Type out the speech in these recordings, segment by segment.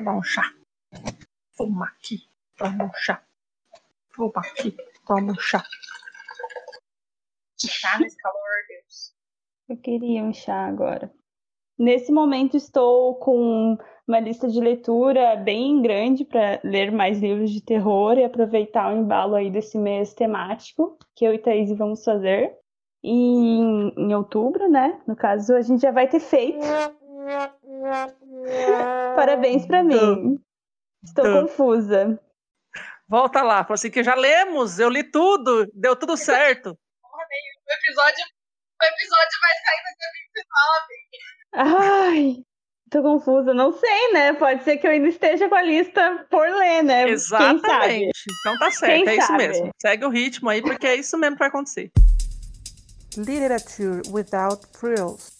tomar um chá. Fuma aqui, toma um chá. Fuma aqui, toma um chá. Chá nesse calor, Deus. Eu queria um chá agora. Nesse momento estou com uma lista de leitura bem grande para ler mais livros de terror e aproveitar o embalo aí desse mês temático que eu e Thaís vamos fazer. E em, em outubro, né? No caso, a gente já vai ter feito. Parabéns para mim. Estou confusa. Volta lá, falou assim que já lemos, eu li tudo, deu tudo certo. O episódio, o episódio vai sair no dia 29. Ai, tô confusa, não sei, né? Pode ser que eu ainda esteja com a lista por ler, né? Exatamente. Então tá certo, Quem é sabe? isso mesmo. Segue o ritmo aí, porque é isso mesmo que vai acontecer. Literature without frills.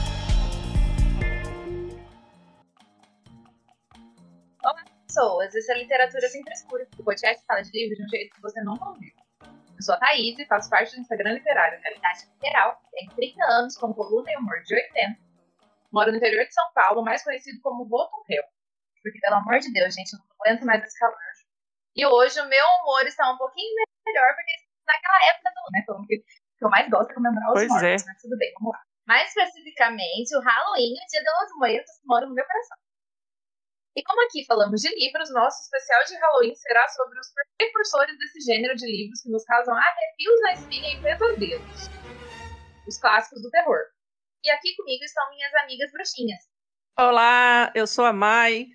Pessoas. Esse é Literatura sem frescura. O podcast fala de livros de um jeito que você não ouviu. Eu sou a Thaís e faço parte do Instagram Literário Realidade Literal. Tenho 30 anos, com coluna e humor de 80. Moro no interior de São Paulo, mais conhecido como Voto Rio. Porque, pelo amor de Deus, gente, eu não aguento mais esse calor. E hoje o meu humor está um pouquinho melhor, porque naquela época do né, que, que eu mais gosto é comemorar os pois mortos, é. mas tudo bem, vamos lá. Mais especificamente, o Halloween o Dia das Moedas moram no meu coração. E como aqui falamos de livros, nosso especial de Halloween será sobre os precursores desse gênero de livros que nos causam arrepios na espinha e pesadelos. Os clássicos do terror. E aqui comigo estão minhas amigas bruxinhas. Olá, eu sou a Mai,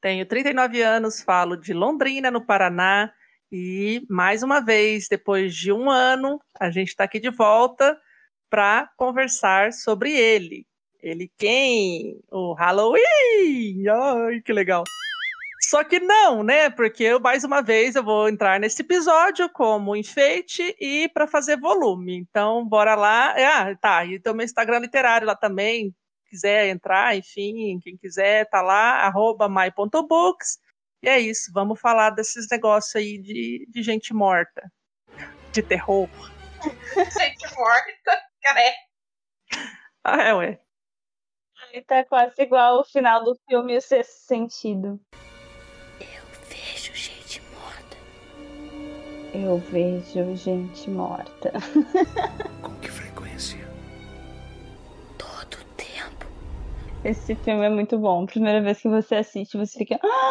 tenho 39 anos, falo de Londrina, no Paraná, e mais uma vez, depois de um ano, a gente está aqui de volta para conversar sobre ele, ele quem? O Halloween! Ai, que legal. Só que não, né? Porque eu, mais uma vez, eu vou entrar nesse episódio como enfeite e para fazer volume. Então, bora lá. Ah, tá. E tem o meu Instagram literário lá também. Quiser entrar, enfim, quem quiser, tá lá, arroba my.books. E é isso, vamos falar desses negócios aí de, de gente morta. De terror. gente morta, cara. Ah, é, ué. Tá quase igual o final do filme O Sexto Sentido. Eu vejo gente morta. Eu vejo gente morta. Com que frequência? Todo tempo. Esse filme é muito bom. Primeira vez que você assiste, você fica. Ah!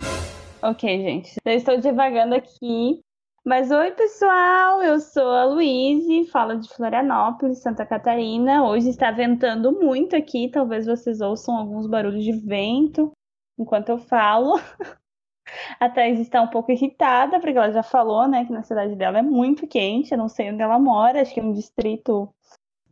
Ok, gente. Eu estou devagando aqui mas oi, pessoal, eu sou a Luíse, falo de Florianópolis, Santa Catarina. Hoje está ventando muito aqui, talvez vocês ouçam alguns barulhos de vento enquanto eu falo. A Thais está um pouco irritada, porque ela já falou, né, que na cidade dela é muito quente, eu não sei onde ela mora, acho que é um distrito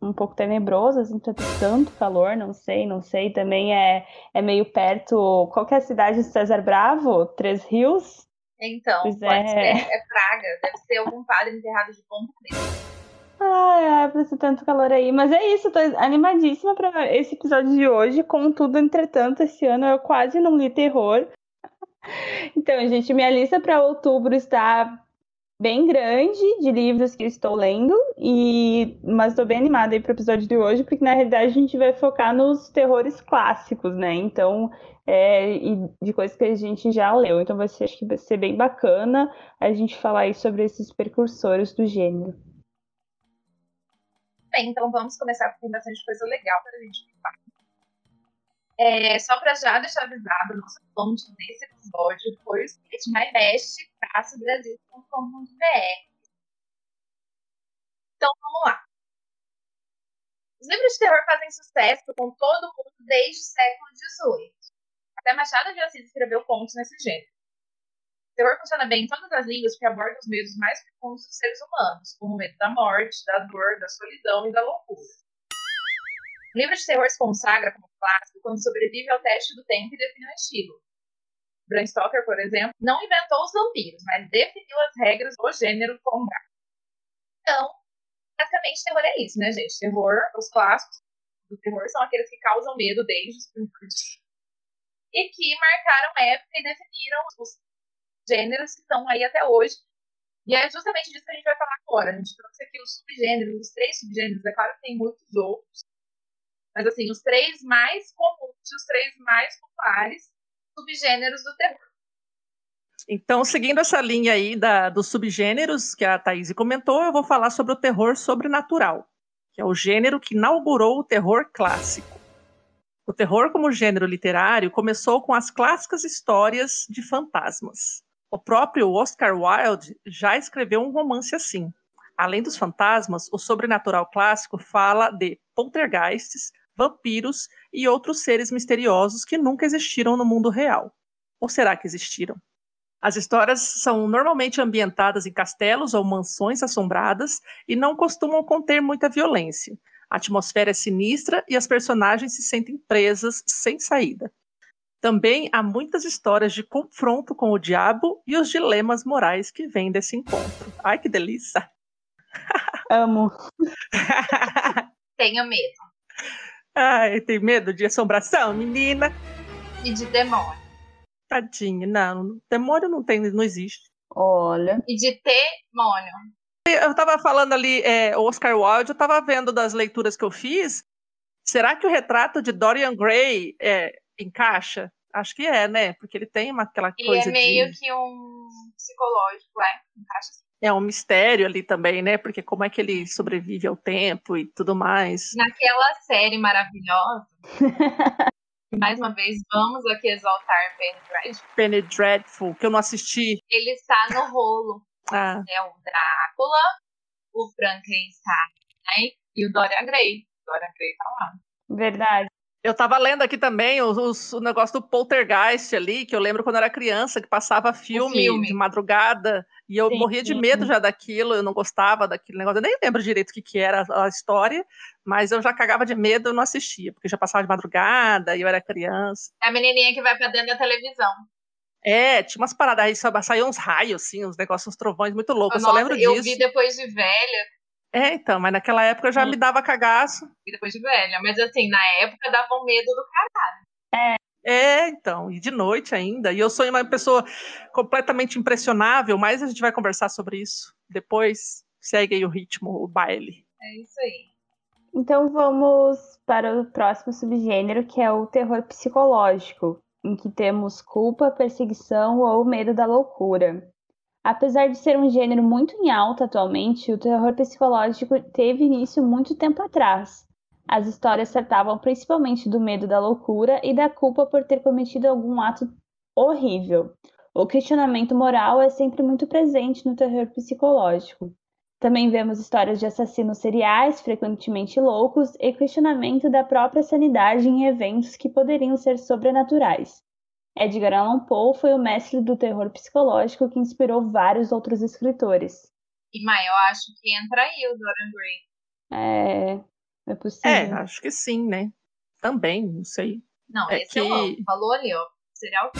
um pouco tenebroso, assim, ter tanto calor, não sei, não sei. Também é, é meio perto. Qual que é a cidade de César Bravo? Três Rios? Então, pois pode é. ser, é praga. Deve ser algum padre enterrado de preta. Ai, ai, pra ser tanto calor aí. Mas é isso, tô animadíssima pra esse episódio de hoje. Contudo, entretanto, esse ano eu quase não li terror. Então, gente, minha lista para outubro está bem grande de livros que eu estou lendo, e mas estou bem animada aí para o episódio de hoje, porque na realidade a gente vai focar nos terrores clássicos, né? Então, é, e de coisas que a gente já leu. Então ser, acho que vai ser bem bacana a gente falar aí sobre esses precursores do gênero. Bem, então vamos começar tem bastante coisa legal para a gente falar. É, só para já deixar avisado, nossa fonte desse episódio foi o site mybest.brasil.com.br. Então vamos lá. Os livros de terror fazem sucesso com todo mundo desde o século XVIII. Até Machado de Assis escreveu contos nesse gênero. O terror funciona bem em todas as línguas porque aborda os medos mais profundos dos seres humanos, como o medo da morte, da dor, da solidão e da loucura. O livro de terror se consagra como clássico quando sobrevive ao teste do tempo e define o estilo. Bram Stoker, por exemplo, não inventou os vampiros, mas definiu as regras do gênero com Então, basicamente, terror é isso, né, gente? Terror, os clássicos do terror são aqueles que causam medo desde os primórdios. E que marcaram época e definiram os gêneros que estão aí até hoje. E é justamente disso que a gente vai falar agora. A gente trouxe aqui os subgêneros, os três subgêneros. É claro que tem muitos outros. Mas, assim, os três mais comuns, os três mais populares subgêneros do terror. Então, seguindo essa linha aí da, dos subgêneros que a Thaís comentou, eu vou falar sobre o terror sobrenatural, que é o gênero que inaugurou o terror clássico. O terror como gênero literário começou com as clássicas histórias de fantasmas. O próprio Oscar Wilde já escreveu um romance assim. Além dos fantasmas, o sobrenatural clássico fala de poltergeists, vampiros e outros seres misteriosos que nunca existiram no mundo real. Ou será que existiram? As histórias são normalmente ambientadas em castelos ou mansões assombradas e não costumam conter muita violência. A atmosfera é sinistra e as personagens se sentem presas sem saída. Também há muitas histórias de confronto com o diabo e os dilemas morais que vêm desse encontro. Ai, que delícia! Amo. Tenha medo. Ai, tem medo de assombração, menina? E de demônio. Tadinha, não. Demônio não tem, não existe. Olha. E de demônio. Eu tava falando ali, é, Oscar Wilde, eu tava vendo das leituras que eu fiz. Será que o retrato de Dorian Gray é, encaixa? Acho que é, né? Porque ele tem uma, aquela Ele coisa é meio de... que um psicológico, é. Encaixa sim. É um mistério ali também, né? Porque como é que ele sobrevive ao tempo e tudo mais. Naquela série maravilhosa. mais uma vez, vamos aqui exaltar Penny Dreadful. Penny Dreadful, que eu não assisti. Ele está no rolo. Ah, É o Drácula, o Frankenstein né? e o Dorian Gray. Dorian Gray tá lá. Verdade. Eu tava lendo aqui também os, o negócio do Poltergeist ali, que eu lembro quando eu era criança, que passava filme, filme. de madrugada, e eu Sim, morria de sim. medo já daquilo, eu não gostava daquele negócio, eu nem lembro direito o que, que era a história, mas eu já cagava de medo, eu não assistia, porque já passava de madrugada, e eu era criança. É a menininha que vai pra dentro da televisão. É, tinha umas paradas aí, só saíam uns raios, assim, uns negócios, uns trovões muito loucos, eu só Nossa, lembro eu disso. vi depois de velha. É, então, mas naquela época já Sim. me dava cagaço. Vi depois de velha. Mas assim, na época dava um medo do cara. É, então, e de noite ainda. E eu sou uma pessoa completamente impressionável, mas a gente vai conversar sobre isso depois. Segue aí o ritmo, o baile. É isso aí. Então vamos para o próximo subgênero, que é o terror psicológico, em que temos culpa, perseguição ou medo da loucura. Apesar de ser um gênero muito em alta atualmente, o terror psicológico teve início muito tempo atrás. As histórias tratavam principalmente do medo da loucura e da culpa por ter cometido algum ato horrível. O questionamento moral é sempre muito presente no terror psicológico. Também vemos histórias de assassinos seriais, frequentemente loucos, e questionamento da própria sanidade em eventos que poderiam ser sobrenaturais. Edgar Allan Poe foi o mestre do terror psicológico que inspirou vários outros escritores. E, mãe, eu acho que entra aí o Dorian Gray. É, é É, possível. acho que sim, né? Também, não sei. Não, É esse que- amo. Falou ali, ó. Serial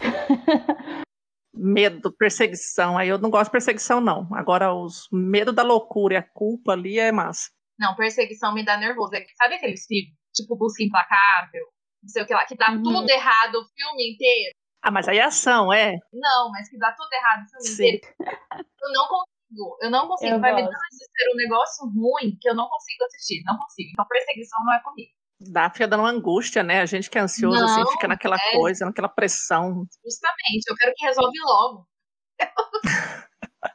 Medo, perseguição. Aí eu não gosto de perseguição, não. Agora, os medo da loucura e a culpa ali é massa. Não, perseguição me dá nervoso. É- Sabe aqueles filmes? Tipo Busca Implacável? Não sei o que lá, que dá Uhum. tudo errado o filme inteiro. Ah, mas aí é ação, é? Não, mas que dá tudo errado o filme Sim. inteiro. Eu não consigo. Eu não consigo. Eu Vai me dar gosto. um desespero, um negócio ruim que eu não consigo assistir. Não consigo. Então perseguição não é comigo. Dá, fica dando uma angústia, né? A gente que é ansioso, Não, assim, fica naquela é. coisa, naquela pressão. Justamente. Eu quero que resolve logo.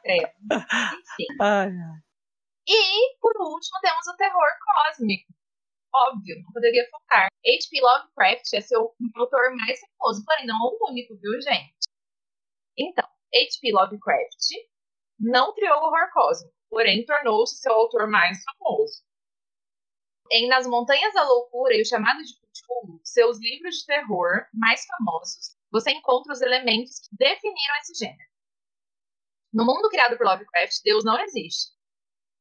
Credo. Enfim. Ai, ai. E, por último, temos o terror cósmico. Óbvio, não poderia faltar. H.P. Lovecraft é seu autor mais famoso, porém não o único, viu, gente? Então, H.P. Lovecraft não criou o horror cósmico, porém tornou-se seu autor mais famoso. Em Nas Montanhas da Loucura e o Chamado de Cthulhu, seus livros de terror mais famosos, você encontra os elementos que definiram esse gênero. No mundo criado por Lovecraft, Deus não existe.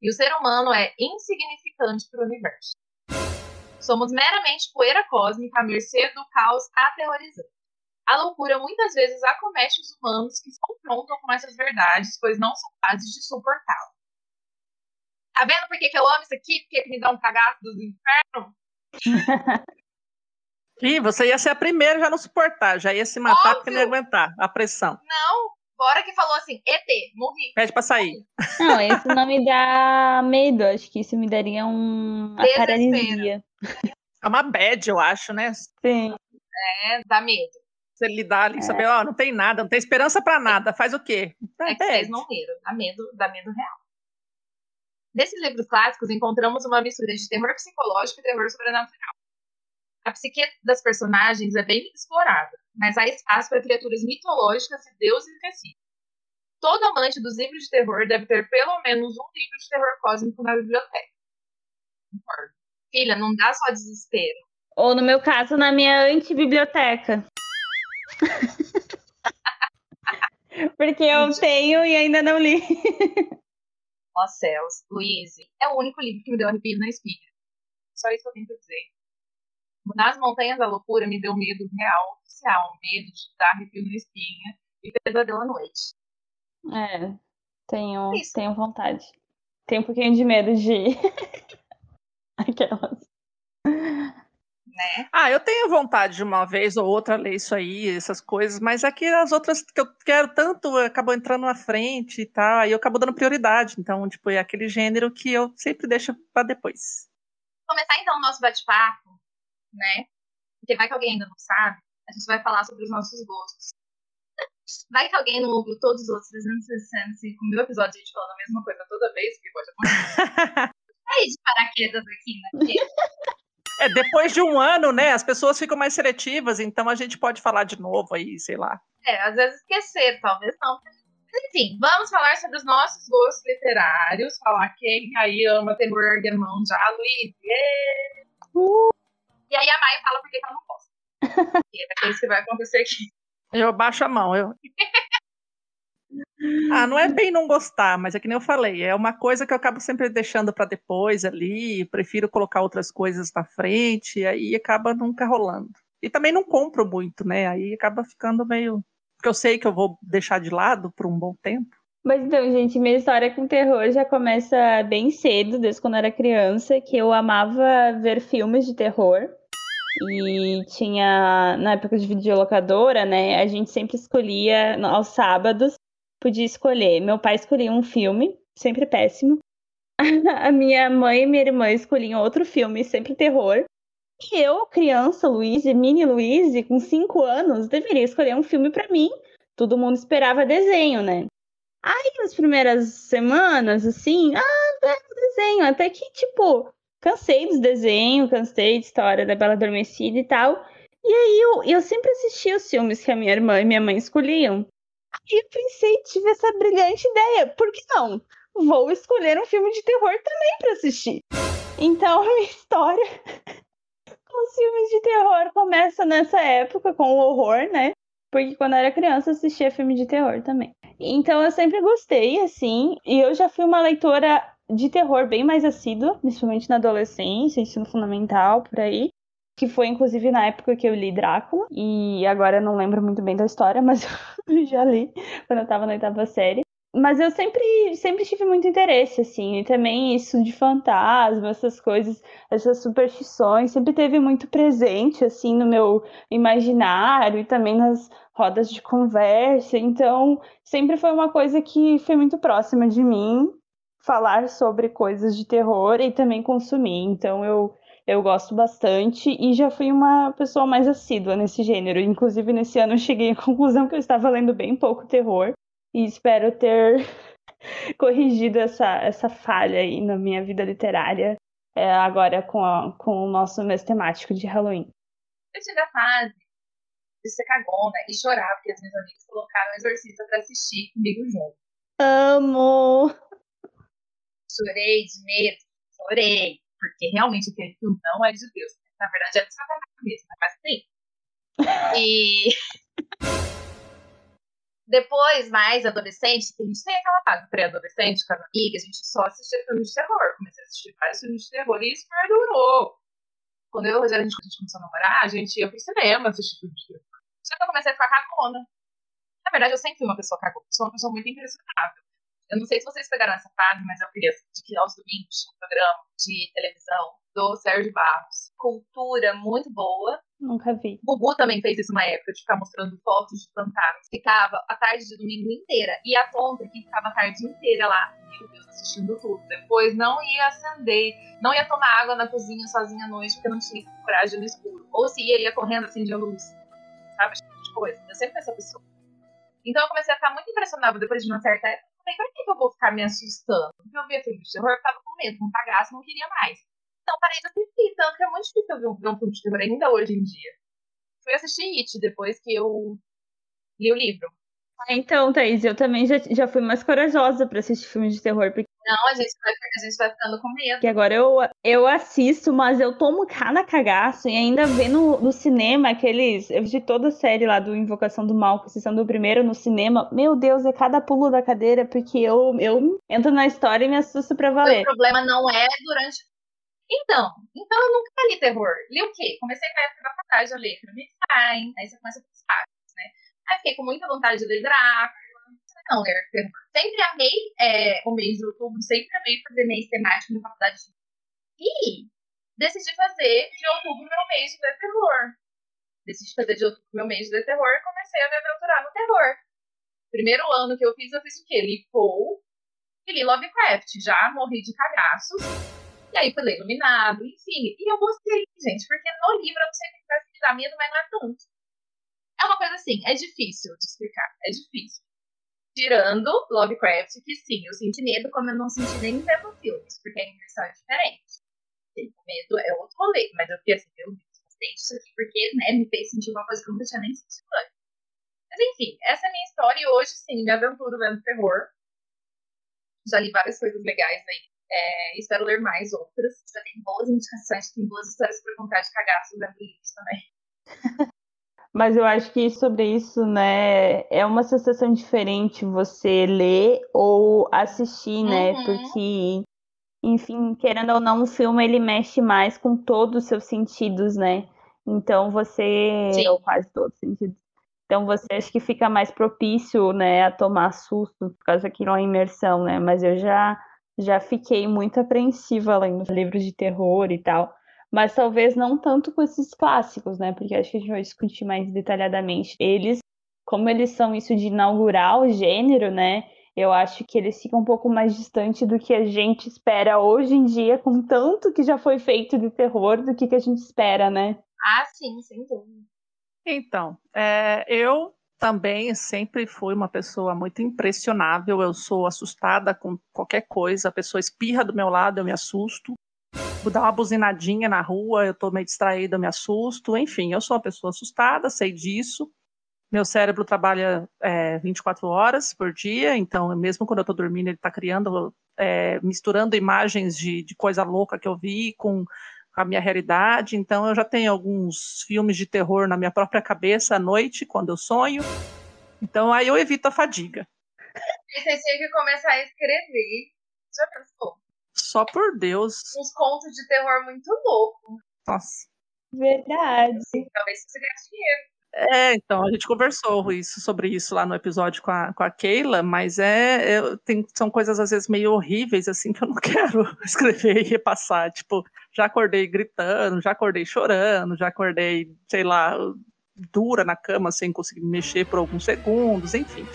E o ser humano é insignificante para o universo. Somos meramente poeira cósmica à mercê do caos aterrorizante. A loucura muitas vezes acomete os humanos que se confrontam com essas verdades, pois não são capazes de suportá-la. Tá vendo por que, que eu amo isso aqui? Porque me dá um cagaço dos infernos? Ih, você ia ser a primeira já não suportar, já ia se matar Óbvio. porque não ia aguentar a pressão. Não, bora que falou assim, ET, morri. Pede pra sair. Não, isso não me dá medo. Acho que isso me daria um... uma paralisia. É uma bad, eu acho, né? Sim. É, dá medo. Você lidar ali, saber, ó, não tem nada, não tem esperança pra nada, faz o quê? É que bad. vocês não riram, dá medo, dá medo real. Nesses livros clássicos encontramos uma mistura de terror psicológico e terror sobrenatural. A psique das personagens é bem explorada, mas há espaço para criaturas mitológicas e deuses esquecidos. Todo amante dos livros de terror deve ter pelo menos um livro de terror cósmico na biblioteca. Concordo. Filha, não dá só desespero. Ou no meu caso, na minha antibiblioteca. Porque eu tenho e ainda não li. Ó céus, Luiz, é o único livro que me deu arrepio na espinha. Só isso que eu tenho pra dizer. Nas Montanhas da Loucura me deu medo real, oficial, medo de dar arrepio na espinha e pesadelo à noite. É, tenho, Isso. tenho vontade. Tenho um pouquinho de medo de. Aquelas. Né? Ah, eu tenho vontade de uma vez ou outra ler isso aí, essas coisas, mas aqui as outras que eu quero tanto acabam entrando na frente e tal, aí eu acabo dando prioridade. Então, tipo, é aquele gênero que eu sempre deixo pra depois. Começar então o nosso bate-papo, né? Porque vai que alguém ainda não sabe, a gente vai falar sobre os nossos gostos. Vai que alguém não ouviu todos os outros 365 mil episódios a gente falando a mesma coisa toda vez, porque pode acontecer. Aí de paraquedas aqui, né? É, depois de um ano, né, as pessoas ficam mais seletivas, então a gente pode falar de novo aí, sei lá. É, às vezes esquecer, talvez não. Enfim, vamos falar sobre os nossos gostos literários, falar quem aí ama terror ergue a mão já, Luiz. ê! E aí a Mai fala por que que ela não gosta. E é isso que vai acontecer aqui. Eu baixo a mão. Eu... Ah, não é bem não gostar, mas é que nem eu falei, é uma coisa que eu acabo sempre deixando para depois ali, prefiro colocar outras coisas na frente, e aí acaba nunca rolando. E também não compro muito, né? Aí acaba ficando meio. Porque eu sei que eu vou deixar de lado por um bom tempo. Mas então, gente, minha história com terror já começa bem cedo, desde quando eu era criança, que eu amava ver filmes de terror. E tinha, na época de videolocadora, né? A gente sempre escolhia, aos sábados, podia escolher. Meu pai escolhia um filme, sempre péssimo. A minha mãe e minha irmã escolhiam outro filme, sempre terror. E eu, criança, Luiz, mini Luiz, com 5 anos, deveria escolher um filme pra mim. Todo mundo esperava desenho, né? Aí, nas primeiras semanas, assim, ah, é desenho. Até que, tipo, cansei dos desenhos, cansei de história da Bela Adormecida e tal. E aí, eu, eu sempre assistia os filmes que a minha irmã e minha mãe escolhiam. Aí eu pensei, tive essa brilhante ideia. Por que não? Vou escolher um filme de terror também pra assistir. Então, a minha história com filmes de terror começa nessa época, com o horror, né? Porque quando eu era criança, eu assistia filme de terror também. Então, eu sempre gostei, assim. E eu já fui uma leitora de terror bem mais assídua, principalmente na adolescência, ensino fundamental, por aí. Que foi, inclusive, na época que eu li Drácula. E agora eu não lembro muito bem da história, mas eu já li quando eu tava na oitava série. Mas eu sempre, sempre tive muito interesse, assim. E também isso de fantasma, essas coisas, essas superstições, sempre teve muito presente, assim, no meu imaginário e também nas rodas de conversa. Então, sempre foi uma coisa que foi muito próxima de mim falar sobre coisas de terror e também consumir. Então, eu eu gosto bastante e já fui uma pessoa mais assídua nesse gênero. Inclusive, nesse ano eu cheguei à conclusão que eu estava lendo bem pouco terror e espero ter corrigido essa, essa falha aí na minha vida literária é, agora com, a- com o nosso mês temático de Halloween. Eu tive a fase de ser cagona e chorar porque as minhas amigas colocaram o Exorcista pra assistir comigo junto. Amo! Chorei de medo, chorei, porque realmente aquele filme não é de Deus. Na verdade, é de Satanás mesmo, mas sim. E depois, mais adolescente, a gente tem aquela fase pré-adolescente com as amigas, a gente só assistia filmes de terror. Comecei a assistir vários filmes de terror e isso perdurou. Quando eu e a gente, a gente começou a namorar, a gente ia pro cinema assistir filmes de terror. Só que eu comecei a ficar cagona. Na verdade, eu sempre fui uma pessoa cagona. Sou uma pessoa muito impressionável. Eu não sei se vocês pegaram essa fase, mas eu queria que aos domingos um programa de televisão do Sérgio Barros. Cultura muito boa. Nunca vi. O Bubu também fez isso uma época, de ficar mostrando fotos de fantasmas. Ficava a tarde de domingo inteira. E a tonta que ficava a tarde inteira lá, meu Deus, assistindo tudo. Depois não ia acender, não ia tomar água na cozinha sozinha à noite, porque não tinha coragem no escuro. Ou se ia, ia correndo assim de luz. Sabe? Esse tipo de coisa. Eu sempre fui essa pessoa. Então eu comecei a ficar muito impressionada depois de uma certa época. Falei, pra que eu vou ficar me assustando? Porque eu via filme de terror, eu tava com medo, com cagaço, não queria mais. Então parei de assistir, tanto que é muito difícil ver um, um filme de terror ainda hoje em dia. Fui assistir It depois que eu li o livro. Ah, Então, Thaís, eu também já, já fui mais corajosa pra assistir filmes de terror, porque Não, a gente vai, a gente vai ficando com medo. agora eu, eu assisto, mas eu tomo cada cagaço e ainda ver no, no cinema aqueles. Eu vi toda a série lá do Invocação do Mal, com exceção do primeiro no cinema. Meu Deus, é cada pulo da cadeira, porque eu, eu entro na história e me assusto pra O valer. problema não é durante. Então, então eu nunca li terror. Li o quê? Comecei na época da faculdade a ler Frankenstein, aí você começa com os clássicos, né? Aí fiquei com muita vontade de ler Drácula. Não, ler terror. Sempre amei é, o mês de outubro, sempre amei fazer mês temático na faculdade. E decidi fazer de outubro meu mês de terror. Decidi fazer de outubro meu mês de terror e comecei a me aventurar no terror. Primeiro ano que eu fiz, eu fiz o quê? Li Poe e li Lovecraft. Já morri de cagaços. E aí fui Iluminado, enfim. E eu gostei, gente, porque no livro eu não sei o que vai me dar medo, mas não é tanto. É uma coisa assim, é difícil de explicar, é difícil. Tirando Lovecraft, que sim, eu senti medo como eu não senti nem vendo filmes, porque a imersão é diferente. O medo é outro rolê, mas eu fiquei assim, meu Deus, gostei disso aqui, porque né, me fez sentir uma coisa que eu nunca tinha nem sentido antes. Mas enfim, essa é a minha história e hoje sim, me aventuro vendo terror. Já li várias coisas legais aí. É, espero ler mais outras. Já tem boas indicações, tem boas histórias para contar de cagaço vendo livros também. Mas eu acho que sobre isso, né, é uma sensação diferente você ler ou assistir, né? Uhum. Porque, enfim, querendo ou não, o filme ele mexe mais com todos os seus sentidos, né? Então você, Sim. ou quase todos os sentidos. Então você acha que fica mais propício, né, a tomar susto por causa daquela imersão, né? Mas eu já já fiquei muito apreensiva lendo livros de terror e tal. Mas talvez não tanto com esses clássicos, né? Porque acho que a gente vai discutir mais detalhadamente. Eles, como eles são isso de inaugurar o gênero, né? Eu acho que eles ficam um pouco mais distante do que a gente espera hoje em dia, com tanto que já foi feito de terror, do que, que a gente espera, né? Ah, sim, sem dúvida. Então, é, eu também sempre fui uma pessoa muito impressionável. Eu sou assustada com qualquer coisa. A pessoa espirra do meu lado, eu me assusto. Vou dar uma buzinadinha na rua, eu tô meio distraída, eu me assusto. Enfim, eu sou uma pessoa assustada, sei disso. Meu cérebro trabalha é, 24 horas por dia, então mesmo quando eu tô dormindo, ele tá criando, é, misturando imagens de, de coisa louca que eu vi com a minha realidade. Então eu já tenho alguns filmes de terror na minha própria cabeça à noite, quando eu sonho. Então aí eu evito a fadiga. E você tinha que começar a escrever. Já pensou? Só por Deus. Uns contos de terror muito loucos. Nossa. Verdade. Talvez você ganhasse dinheiro. É, então, a gente conversou isso, sobre isso lá no episódio com a, com a Keila, mas é, eu- tem, são coisas às vezes meio horríveis, assim, que eu não quero escrever e repassar. Tipo, já acordei gritando, já acordei chorando, já acordei, sei lá, dura na cama sem conseguir me mexer por alguns segundos, enfim.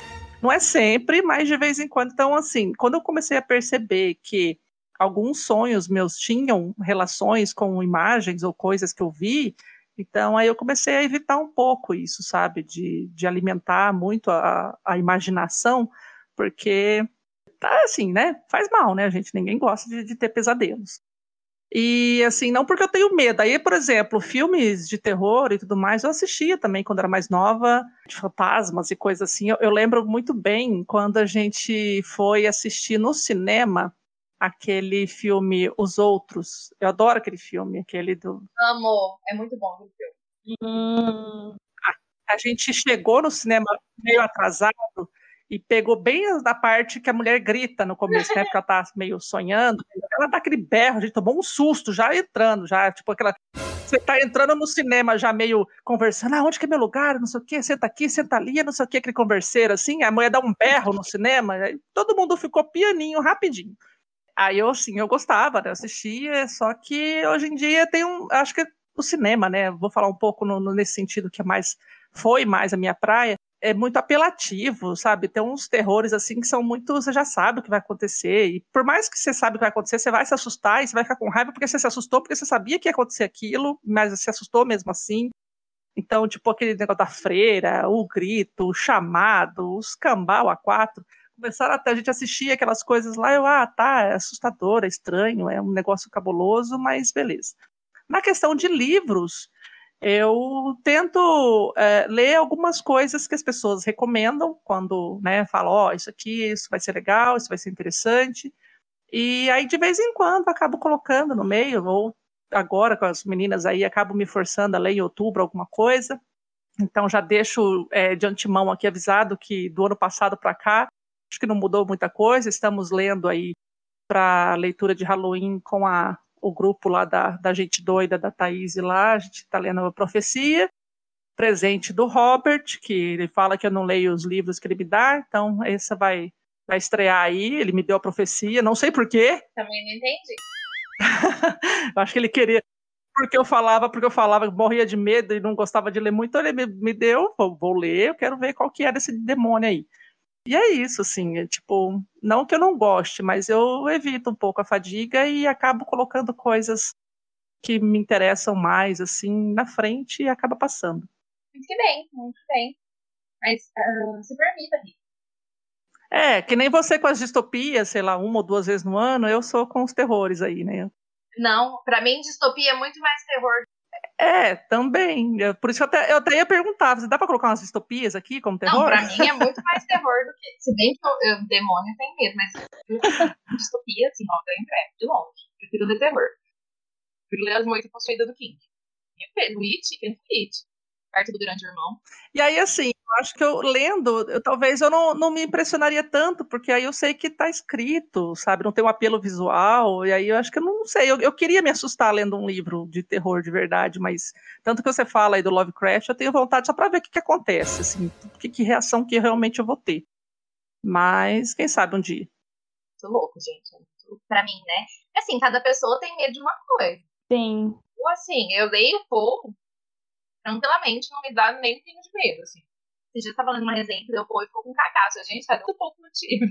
Não é sempre, mas de vez em quando. Então, assim, quando eu comecei a perceber que alguns sonhos meus tinham relações com imagens ou coisas que eu vi, então aí eu comecei a evitar um pouco isso, sabe? De, de alimentar muito a, a imaginação, porque tá assim, né? Faz mal, né, gente? Ninguém gosta de, de ter pesadelos. E assim, não porque eu tenho medo. Aí, por exemplo, filmes de terror e tudo mais, eu assistia também quando era mais nova, de fantasmas e coisas assim. Eu, eu lembro muito bem quando a gente foi assistir no cinema aquele filme Os Outros. Eu adoro aquele filme, aquele do. Amor, é muito bom o filme. Hum, A gente chegou no cinema meio atrasado e pegou bem da parte que a mulher grita no começo, né? Porque ela tá meio sonhando. Ela dá aquele berro, a gente tomou um susto já entrando, já, tipo aquela. Você tá entrando no cinema já meio conversando, ah, onde que é meu lugar? Não sei o quê, senta aqui, senta ali, não sei o quê, aquele converseiro assim, a mulher dá um berro no cinema, todo mundo ficou pianinho rapidinho. Aí eu, assim, eu gostava, né? Eu assistia, só que hoje em dia tem um. Acho que o cinema, né? Vou falar um pouco no, no, nesse sentido que é mais foi mais a minha praia é muito apelativo, sabe? Tem uns terrores assim que são muito. Você já sabe o que vai acontecer. E por mais que você sabe o que vai acontecer, você vai se assustar e você vai ficar com raiva porque você se assustou, porque você sabia que ia acontecer aquilo, mas se assustou mesmo assim. Então, tipo, aquele negócio da freira, o grito, o chamado, os cambau a quatro. Começaram até a gente assistir aquelas coisas lá, eu, ah, tá, é assustador, é estranho, é um negócio cabuloso, mas beleza. Na questão de livros, eu tento é, ler algumas coisas que as pessoas recomendam quando né, falam, ó, oh, isso aqui, isso vai ser legal, isso vai ser interessante. E aí, de vez em quando, acabo colocando no meio, ou agora com as meninas aí, acabo me forçando a ler em outubro alguma coisa. Então, já deixo é, de antemão aqui avisado que do ano passado para cá, acho que não mudou muita coisa. Estamos lendo aí para leitura de Halloween com a o grupo lá da, da gente doida, da Thaís lá, a gente está lendo a profecia, presente do Robert, que ele fala que eu não leio os livros que ele me dá, então essa vai, vai estrear aí, ele me deu a profecia, não sei porquê. Também não entendi. eu acho que ele queria, porque eu falava, porque eu falava, morria de medo e não gostava de ler muito, então ele me, me deu, vou, vou ler, eu quero ver qual que era esse demônio aí. E é isso, assim, é, tipo, não que eu não goste, mas eu evito um pouco a fadiga e acabo colocando coisas que me interessam mais, assim, na frente e acaba passando. Muito bem, muito bem. Mas uh, se permita. É, que nem você com as distopias, sei lá, uma ou duas vezes no ano, eu sou com os terrores aí, né? Não, para mim distopia é muito mais terror é, também. Por isso que eu até, eu até ia perguntar, você dá pra colocar umas distopias aqui como terror? Não, pra mim é muito mais terror do que. Se bem que o demônio tem medo, mas distopia, assim, ó, eu entrego de longe. Prefiro ler terror. Prefiro ler As Moitas Possuídas do King. It, It perto do grande irmão. E aí, assim, acho que eu lendo, eu, talvez eu não, não me impressionaria tanto, porque aí eu sei que tá escrito, sabe? Não tem um apelo visual, e aí eu acho que eu não sei. Eu, eu queria me assustar lendo um livro de terror de verdade, mas tanto que você fala aí do Lovecraft, eu tenho vontade só pra ver o que, que acontece, assim, que, que reação que realmente eu vou ter. Mas, quem sabe um dia. Muito louco, gente. Pra mim, né? Assim, cada pessoa tem medo de uma coisa. Sim. Ou assim, eu leio pouco, tranquilamente não me dá nem um pingo de medo, assim. Você já tá falando uma resenha que deu Paul e ficou com cagaço. A gente tá muito pouco no time.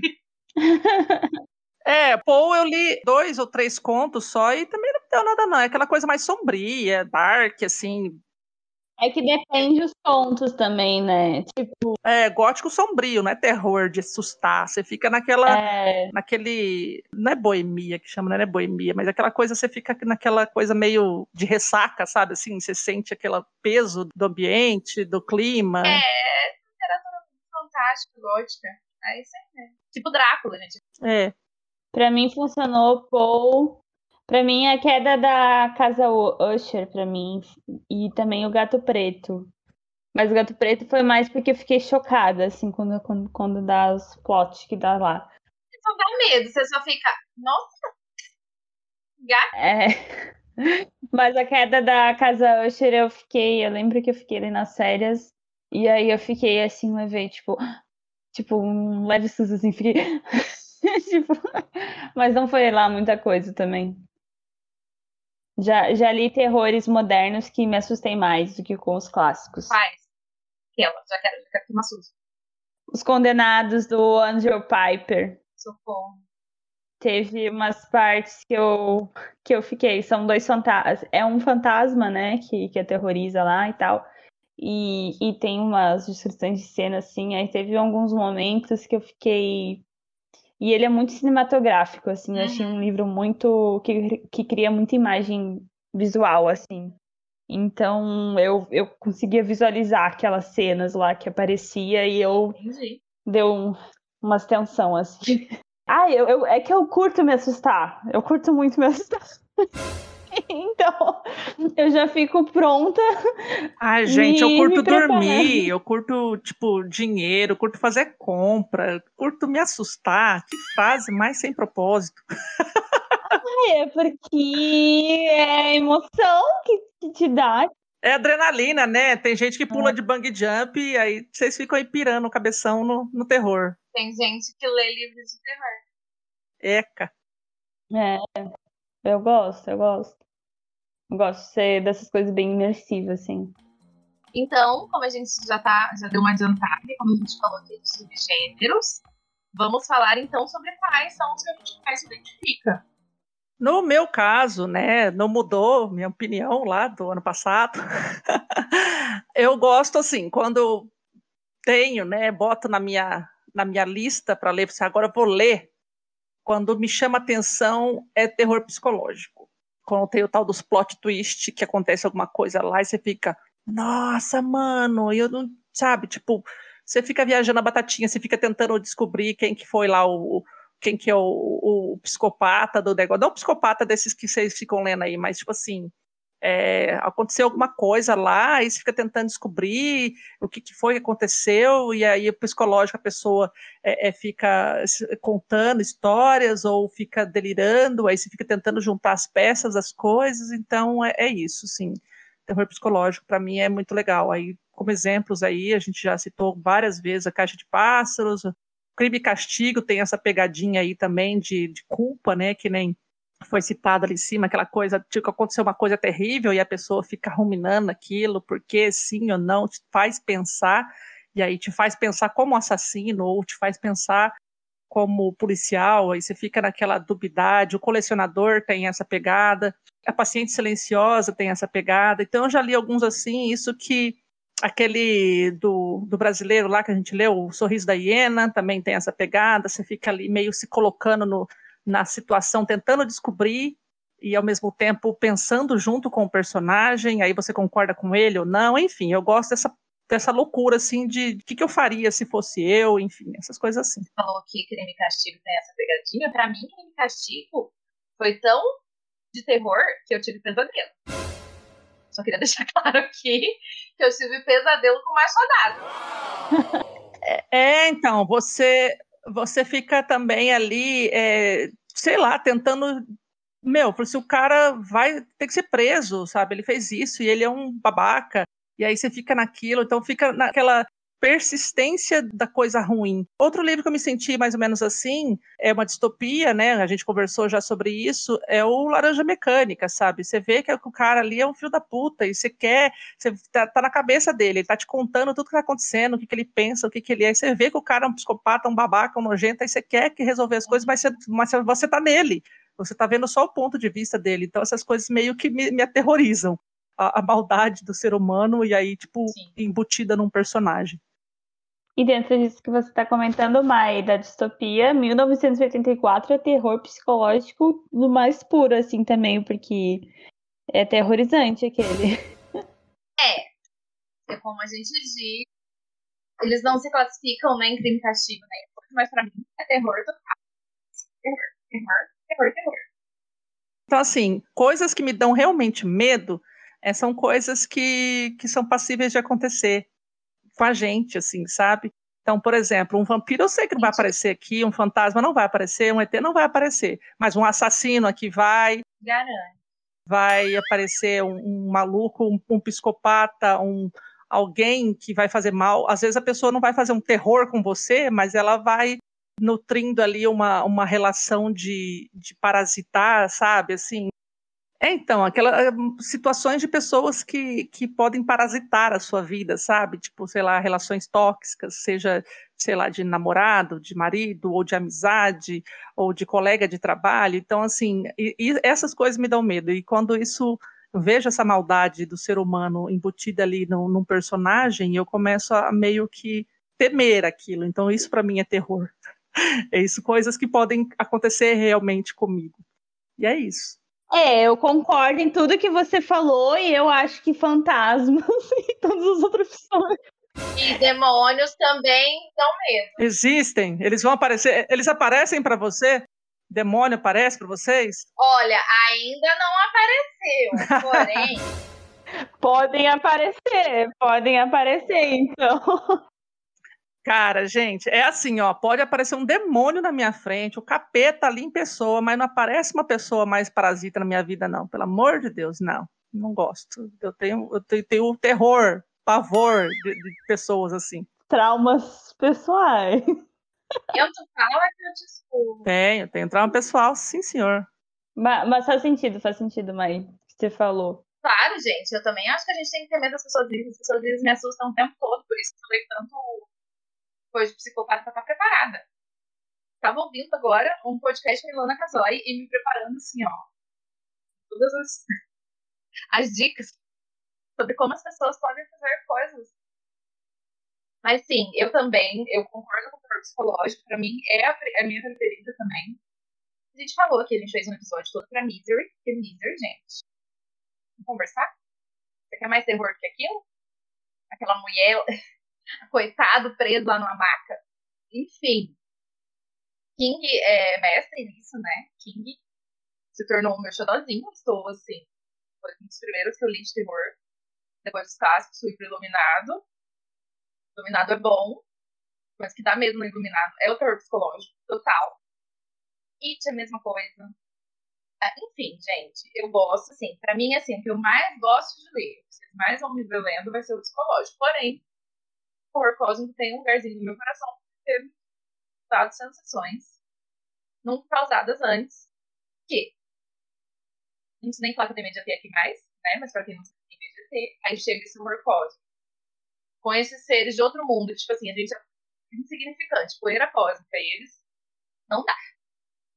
É, Paul eu li dois ou três contos só e também não deu nada não. É aquela coisa mais sombria, dark, assim, é que depende dos pontos também, né? Tipo. É, gótico sombrio, não é terror de assustar. Você fica naquela. É... Naquele. Não é boemia que chama, não é boemia, mas aquela coisa, você fica naquela coisa meio de ressaca, sabe? Assim, você sente aquele peso do ambiente, do clima. É, fantástica, gótica. É isso aí mesmo. Tipo Drácula, gente. É. Pra mim funcionou Paul Pra mim, a queda da casa Usher, pra mim, e também o Gato Preto. Mas o Gato Preto foi mais porque eu fiquei chocada, assim, quando, quando, quando dá os plots que dá lá. Só dá medo, você só fica, nossa, gato. É. Mas a queda da casa Usher, eu fiquei, eu lembro que eu fiquei ali nas férias, e aí eu fiquei assim, levei, tipo, tipo, um leve susto, assim, fiquei... tipo, mas não foi lá muita coisa também. Já, já li terrores modernos que me assustei mais do que com os clássicos. Aquela, já quero, já quero que me assuste. Os Condenados do Andrew Piper. Socorro. Teve umas partes que eu, que eu fiquei. São dois fantasmas. É um fantasma, né? Que, que aterroriza lá e tal. E, e tem umas descrições de cena assim. Aí teve alguns momentos que eu fiquei e ele é muito cinematográfico, assim. Eu achei um uhum. livro muito. que, que cria muita imagem visual, assim. Então eu, eu conseguia visualizar aquelas cenas lá que aparecia e eu. Entendi. Deu um, umas tensão, assim. Ah, eu, eu, é que eu curto me assustar. Eu curto muito me assustar. então, eu já fico pronta. Ai, gente, eu curto dormir, eu curto, tipo, dinheiro, eu curto fazer compra, curto me assustar. Que frase mais sem propósito. É porque é emoção que, te dá. É adrenalina, né? Tem gente que pula de bang jump e aí vocês ficam aí pirando o cabeção no, no terror. Tem gente que lê livros de terror. Eca. É, eu gosto, eu gosto. Gosto de ser dessas coisas bem imersivas, assim. Então, como a gente já tá, já deu uma adiantada, como a gente falou aqui de subgêneros, vamos falar então sobre quais são os que a gente mais identifica. No meu caso, né, não mudou minha opinião lá do ano passado. eu gosto assim, quando tenho, né, boto na minha na minha lista para ler, assim, agora eu vou ler. Quando me chama atenção é terror psicológico. Quando tem o tal dos plot twist, que acontece alguma coisa lá e você fica, nossa, mano, eu não, sabe, tipo, você fica viajando a batatinha, você fica tentando descobrir quem que foi lá o, quem que é o, o, o psicopata do negócio. Não o psicopata desses que vocês ficam lendo aí, mas tipo assim, é, aconteceu alguma coisa lá, e você fica tentando descobrir o que, que foi que aconteceu, e aí o psicológico, a pessoa é, é, fica contando histórias ou fica delirando, aí você fica tentando juntar as peças, as coisas, então é, é isso, sim. Terror psicológico, para mim, é muito legal. Aí, como exemplos aí, a gente já citou várias vezes a Caixa de Pássaros, Crime e Castigo tem essa pegadinha aí também de, de culpa, né? Que nem foi citado ali em cima, aquela coisa, tipo, aconteceu uma coisa terrível e a pessoa fica ruminando aquilo, porque sim ou não, te faz pensar, e aí te faz pensar como assassino, ou te faz pensar como policial, aí você fica naquela dubidade, o colecionador tem essa pegada, a paciente silenciosa tem essa pegada, então eu já li alguns assim, isso que aquele do, do brasileiro lá que a gente leu, o Sorriso da Hiena, também tem essa pegada, você fica ali meio se colocando no, na situação, tentando descobrir e ao mesmo tempo pensando junto com o personagem, aí você concorda com ele ou não, enfim, eu gosto dessa, dessa loucura assim de o que, que eu faria se fosse eu, enfim, essas coisas assim. Falou que Crime e Castigo tem essa pegadinha. Pra mim, Crime e Castigo foi tão de terror que eu tive pesadelo. Só queria deixar claro aqui que eu tive pesadelo com mais soldado. É, então, você você fica também ali, é, sei lá, tentando. Meu, se o cara vai ter que ser preso, sabe? Ele fez isso e ele é um babaca, e aí você fica naquilo, então fica naquela persistência da coisa ruim. Outro livro que eu me senti mais ou menos assim é uma distopia, né? A gente conversou já sobre isso, é o Laranja Mecânica, sabe? Você vê que o cara ali é um filho da puta e você quer, você tá, tá na cabeça dele, ele tá te contando tudo que tá acontecendo, o que, que ele pensa, o que, que ele é. E você vê que o cara é um psicopata, um babaca, um nojento, aí você quer que resolver as coisas, mas você, mas você tá nele. Você tá vendo só o ponto de vista dele. Então essas coisas meio que me, me aterrorizam. A, a maldade do ser humano e aí, tipo, Sim. embutida num personagem. E dentro disso que você está comentando, Mai, da distopia, 1984 é terror psicológico do mais puro, assim, também, porque é aterrorizante aquele. É como a gente diz, eles não se classificam nem em crime castigo, coisa, mas pra mim é terror total. Terror, terror, terror, terror. Então, assim, coisas que me dão realmente medo é, são coisas que, que são passíveis de acontecer com a gente, assim, sabe? Então, por exemplo, um vampiro eu sei que não vai aparecer aqui, um fantasma não vai aparecer, um ET não vai aparecer, mas um assassino aqui vai, Garante. vai aparecer um, um maluco, um, um psicopata, um alguém que vai fazer mal. Às vezes a pessoa não vai fazer um terror com você, mas ela vai nutrindo ali uma, uma relação de, de parasitar, sabe? Assim, é, então, aquelas situações de pessoas que, que podem parasitar a sua vida, sabe? Tipo, sei lá, relações tóxicas, seja, sei lá, de namorado, de marido, ou de amizade, ou de colega de trabalho. Então, assim, e, e essas coisas me dão medo. E quando isso, eu vejo essa maldade do ser humano embutida ali num, num personagem, eu começo a meio que temer aquilo. Então, isso para mim é terror. É isso, coisas que podem acontecer realmente comigo. E é isso. É, eu concordo em tudo que você falou e eu acho que fantasmas e todas as outras pessoas. E demônios também dão medo. Existem, eles vão aparecer, eles aparecem para você. Demônio aparece para vocês? Olha, ainda não apareceu, porém. podem aparecer, podem aparecer, então. Cara, gente, é assim, ó, pode aparecer um demônio na minha frente, o capeta ali em pessoa, mas não aparece uma pessoa mais parasita na minha vida, não. Pelo amor de Deus, não. Não gosto. Eu tenho, eu tenho, tenho terror, pavor de, de pessoas assim. Traumas pessoais. Eu tu fala que eu. Tenho, tenho trauma pessoal, sim, senhor. Mas, mas faz sentido, faz sentido, Mai, que você falou. Claro, gente, eu também acho que a gente tem que ter medo das pessoas vivas. As pessoas vivas me assustam o tempo todo, por isso que eu falei tanto coisa de psicopata pra estar preparada. Tava ouvindo agora um podcast com Ilana Casori e me preparando assim, ó. Todas as, as dicas sobre como as pessoas podem fazer coisas. Mas sim, eu também, eu concordo com o terror psicológico, pra mim é a, a, minha preferida também. A gente falou que a gente fez um episódio todo pra Misery, que Misery, gente. Vamos conversar? Você quer mais terror que aquilo? Aquela mulher coitado, preso lá numa maca. Enfim. King é mestre nisso, né? King se tornou o meu xodózinho. Estou, assim, foi um dos primeiros que eu li de terror. Depois dos clássicos, fui pro Iluminado. Iluminado é bom, mas que dá medo no Iluminado é o terror psicológico, total. It é a mesma coisa. Ah, enfim, gente, eu gosto, assim, pra mim, assim, o que eu mais gosto de ler, vocês mais vão me ver lendo, vai ser o psicológico. Porém, horror cósmico tem um lugarzinho no meu coração por ter dado sensações nunca causadas antes que não sei nem falar que eu medo de aqui mais, né? Mas pra quem não sabe, tem de aí chega esse horror cósmico. Com esses seres de outro mundo, tipo assim, a gente é insignificante, poeira cósmica, e eles não dá.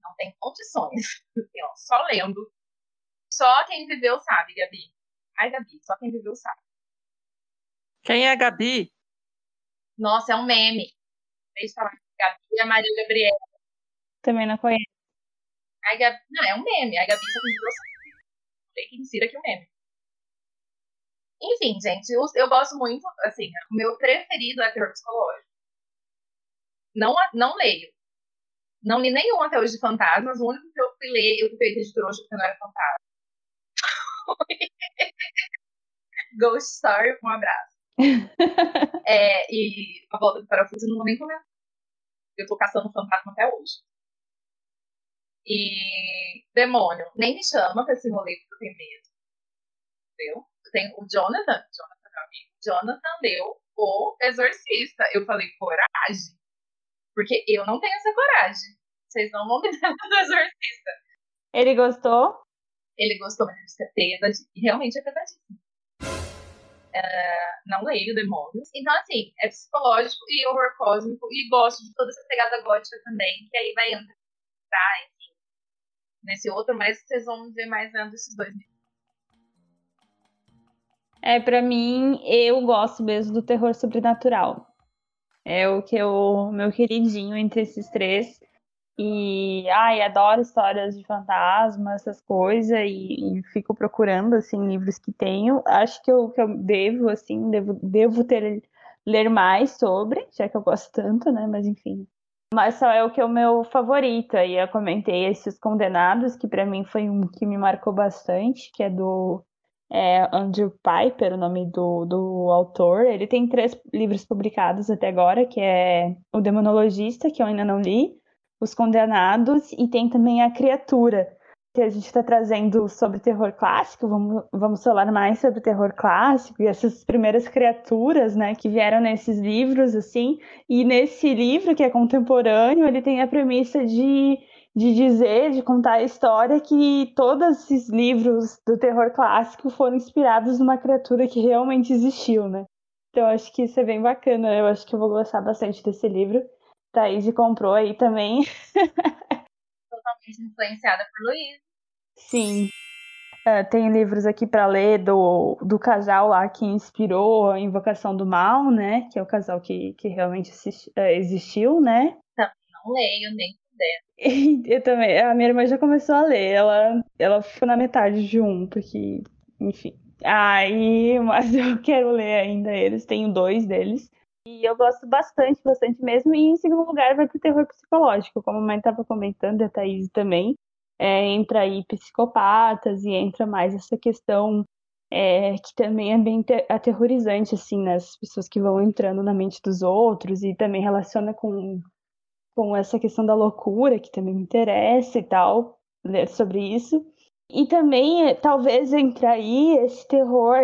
Não tem condições. Assim, ó, só lendo. Só quem viveu sabe, Gabi. Ai, Gabi, só quem viveu sabe. Quem é Gabi? Nossa, é um meme. Deixa eu falar. Gabi e a Maria Gabriela. Também não conheço. A Gabi... Não, é um meme. A Gabi só tem duas. Tem que insira aqui o um meme. Enfim, gente, eu, eu, gosto muito, assim, o meu preferido é terror psicológico. Não, não leio. Não li nenhum até hoje de fantasmas. O único que eu fui ler, eu fui de trouxa porque não era fantasma. Ghost Story, um abraço. é, e a volta do parafuso eu não vou nem comentar. Eu tô caçando fantasma até hoje. E demônio, nem me chama pra esse rolê porque eu tenho medo. Entendeu? Tem o Jonathan, Jonathan, meu amigo, Jonathan deu o exorcista. Eu falei, coragem. Porque eu não tenho essa coragem. Vocês não vão me dar do exorcista. Ele gostou? Ele gostou, mas ele disse que é. Realmente é pesadíssimo. Uh, não leio demônios. Então, assim, é psicológico e horror cósmico. E gosto de toda essa pegada gótica também, que aí vai entrar, enfim, nesse outro, mas vocês vão ver mais vendo esses dois É, para mim, eu gosto mesmo do terror sobrenatural. É o que eu, meu queridinho entre esses três. E, ai, adoro histórias de fantasma, essas coisas, e, e, fico procurando, assim, livros que tenho. Acho que eu, que eu devo, assim, devo, devo ter, ler mais sobre, já que eu gosto tanto, né, mas enfim. Mas só é o que é o meu favorito, aí eu comentei esses Condenados, que para mim foi um que me marcou bastante, que é do é, Andrew Piper, o nome do, do autor. Ele tem três livros publicados até agora, que é O Demonologista, que eu ainda não li, os Condenados e tem também a Criatura, que a gente está trazendo sobre terror clássico. Vamos, vamos falar mais sobre terror clássico e essas primeiras criaturas, né, que vieram nesses livros, assim. E nesse livro, que é contemporâneo, ele tem a premissa de de dizer, de contar a história que todos esses livros do terror clássico foram inspirados numa criatura que realmente existiu, né? Então acho que isso é bem bacana. Eu acho que eu vou gostar bastante desse livro. Thaís comprou aí também. Totalmente influenciada por Luiz. Sim. Uh, tem livros aqui para ler do, do casal lá que inspirou a Invocação do Mal, né? Que é o casal que, que realmente assisti, uh, existiu, né? Também não leio, nem Eu também. A minha irmã já começou a ler. Ela, ela ficou na metade de um, porque, enfim. Aí, mas eu quero ler ainda eles. Tenho dois deles. E eu gosto bastante, bastante mesmo. E em segundo lugar vai pro terror psicológico, como a mãe estava comentando, a Thaís também. É, entra aí psicopatas e entra mais essa questão é, que também é bem aterrorizante, assim, né? As pessoas que vão entrando na mente dos outros e também relaciona com, com essa questão da loucura, que também me interessa e tal, ler sobre isso. E também, talvez, entre aí esse terror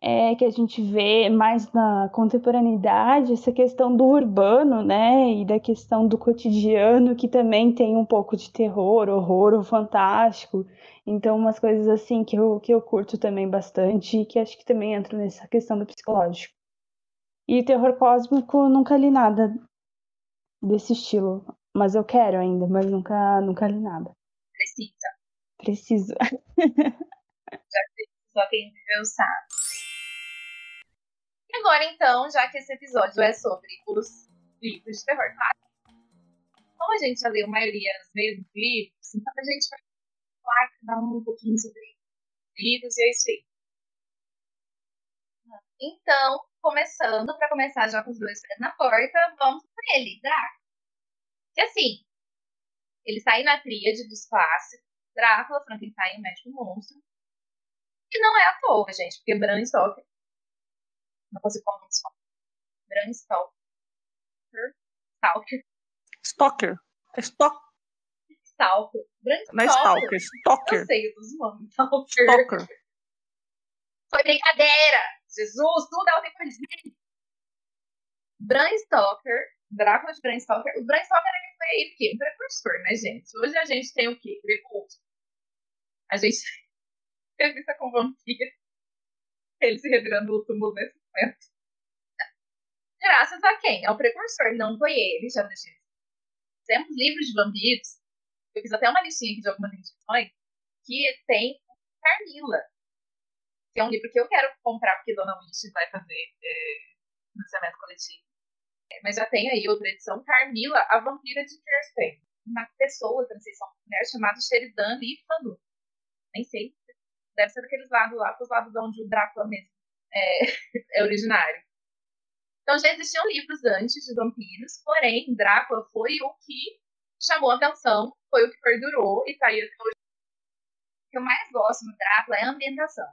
é, que a gente vê mais na contemporaneidade, essa questão do urbano, né, e da questão do cotidiano, que também tem um pouco de terror, horror ou fantástico. Então, umas coisas assim que eu, que eu curto também bastante e que acho que também entra nessa questão do psicológico. E terror cósmico, nunca li nada desse estilo, mas eu quero ainda, mas nunca, nunca li nada. Precisa. Preciso. Só quem viveu sabe. E agora, então, já que esse episódio é sobre os livros de terror clássico, como a gente já leu a maioria dos mesmos livros, então a gente vai falar cada um um pouquinho sobre livros e é isso aí. Então, começando, para começar já com os dois pés na porta, vamos para ele, Drácula. Que assim, ele sai na tríade dos clássicos, Drácula, Frankenstein e o Médico Monstro. E não é à toa, gente, porque Bram Stoker não consigo falar muito só. Bram Stoker. Stalker. Stalker. É Stalker. Stalker. Bram Não é Stalker, Stalker. Eu sei dos nomes. Stalker. Stalker. Foi brincadeira! Jesus, tudo é o tempo de Bram Stoker, Drácula de Bram Stoker. O Bram Stoker ele foi o quê? Um precursor, né, gente? Hoje a gente tem o quê? Crepúsculo. A gente isso com vampiro. Ele se revirando no túmulo nesse. Graças a quem? Ao precursor, não foi ele, já deixei. Temos livros de vampiros. Eu fiz até uma listinha aqui de algumas indicações que tem Carmila, que é um livro que eu quero comprar porque Dona Wish vai fazer é, financiamento coletivo. É, mas já tem aí outra edição, Carmila, a vampira de Kerspen. Uma pessoa, não sei se é uma mulher, chamada Sheridan Lee Fanu. Nem sei. Deve ser daqueles lados lá, os lados de onde o Drácula mesmo é, é originário. Então já existiam livros antes de vampiros, porém Drácula foi o que chamou a atenção, foi o que perdurou e está aí até hoje. O que eu mais gosto no Drácula é a ambientação.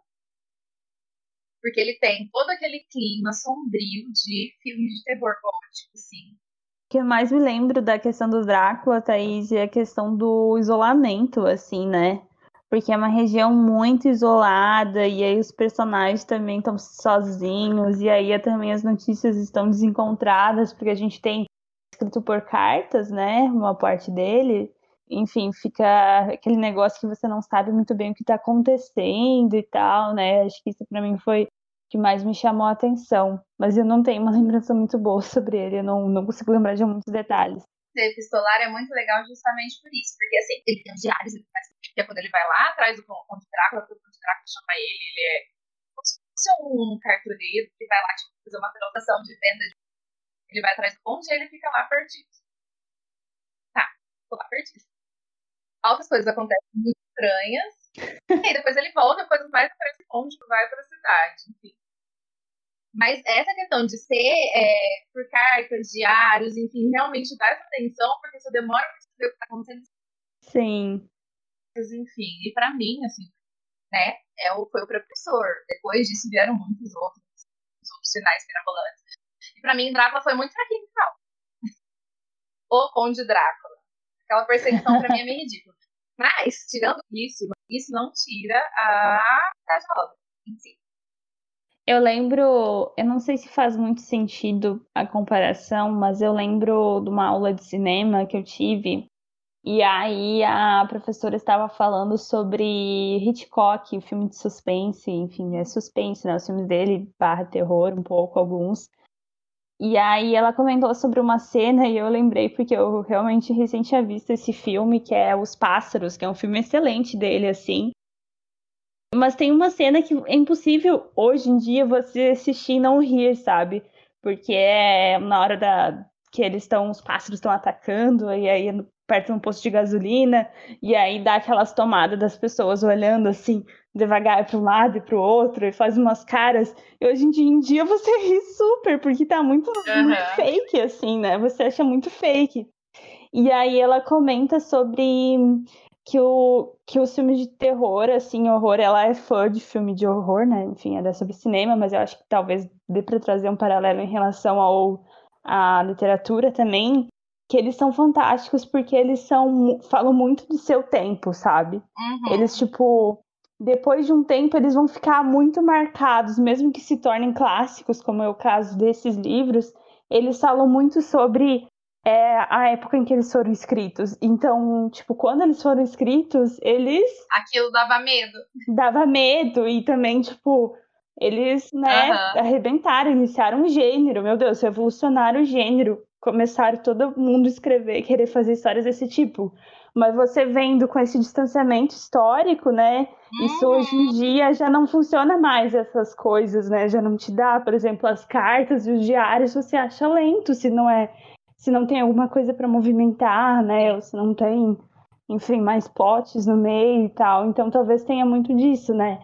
Porque ele tem todo aquele clima sombrio de filme de terror gótico, assim. O que eu mais me lembro da questão do Drácula, Thaís, é a questão do isolamento, assim, né? Porque é uma região muito isolada e aí os personagens também estão sozinhos e aí também as notícias estão desencontradas porque a gente tem escrito por cartas, né, uma parte dele. Enfim, fica aquele negócio que você não sabe muito bem o que está acontecendo e tal, né? Acho que isso para mim foi o que mais me chamou a atenção. Mas eu não tenho uma lembrança muito boa sobre ele, eu não, não consigo lembrar de muitos detalhes. O epistolar é muito legal justamente por isso, porque assim, ele tem os diários, ele faz que é quando ele vai lá atrás do Conde Drácula, porque o Conde Drácula chama ele, ele é como se fosse um cartureiro que vai lá tipo, fazer uma transação de venda. Ele vai atrás do Conde e ele fica lá perdido. Tá, tô lá perdido. Altas coisas acontecem muito estranhas. e depois ele volta, depois mais do Conde vai pra cidade, enfim. Mas essa questão de ser é, por cartas, diários, enfim, realmente dá essa atenção, porque você demora pra saber o que tá acontecendo. Sim enfim. E para mim, assim, né, é o, foi o professor. Depois disso vieram muitos outros, outros sinais mirabolantes. E para mim, Drácula foi muito fraquinho tal. o Conde Drácula. Aquela perseguição para mim é meio ridícula. Mas, tirando isso, isso não tira a Casa em si. Eu lembro, eu não sei se faz muito sentido a comparação, mas eu lembro de uma aula de cinema que eu tive e aí a professora estava falando sobre Hitchcock, o filme de suspense, enfim, é suspense, né? Os filmes dele, barra terror, um pouco, alguns. E aí ela comentou sobre uma cena e eu lembrei porque eu realmente recente tinha visto esse filme, que é Os Pássaros, que é um filme excelente dele, assim. Mas tem uma cena que é impossível hoje em dia você assistir e não rir, sabe? Porque é na hora da que eles estão, os pássaros estão atacando, e aí perto de um posto de gasolina, e aí dá aquelas tomadas das pessoas olhando assim, devagar para um lado e para o outro, e faz umas caras. E hoje em dia você ri super, porque tá muito, Uhum. muito fake, assim, né? Você acha muito fake. E aí ela comenta sobre que, o, que os filmes de terror, assim, horror, ela é fã de filme de horror, né? Enfim, ela é sobre cinema, mas eu acho que talvez dê para trazer um paralelo em relação ao à literatura também, que eles são fantásticos porque eles são falam muito do seu tempo, sabe? Uhum. Eles tipo depois de um tempo eles vão ficar muito marcados, mesmo que se tornem clássicos, como é o caso desses livros. Eles falam muito sobre é, a época em que eles foram escritos. Então, tipo, quando eles foram escritos, eles Aquilo dava medo. dava medo e também, tipo, eles, né, Aham. arrebentaram, iniciaram um gênero, meu Deus, revolucionaram o gênero. Começaram todo mundo a escrever, querer fazer histórias desse tipo. Mas você vendo com esse distanciamento histórico, né? Isso Uhum. hoje em dia já não funciona mais, essas coisas, né? Já não te dá, por exemplo, as cartas e os diários, você acha lento se não é, se não tem alguma coisa para movimentar, né? Ou se não tem, enfim, mais potes no meio e tal. Então talvez tenha muito disso, né?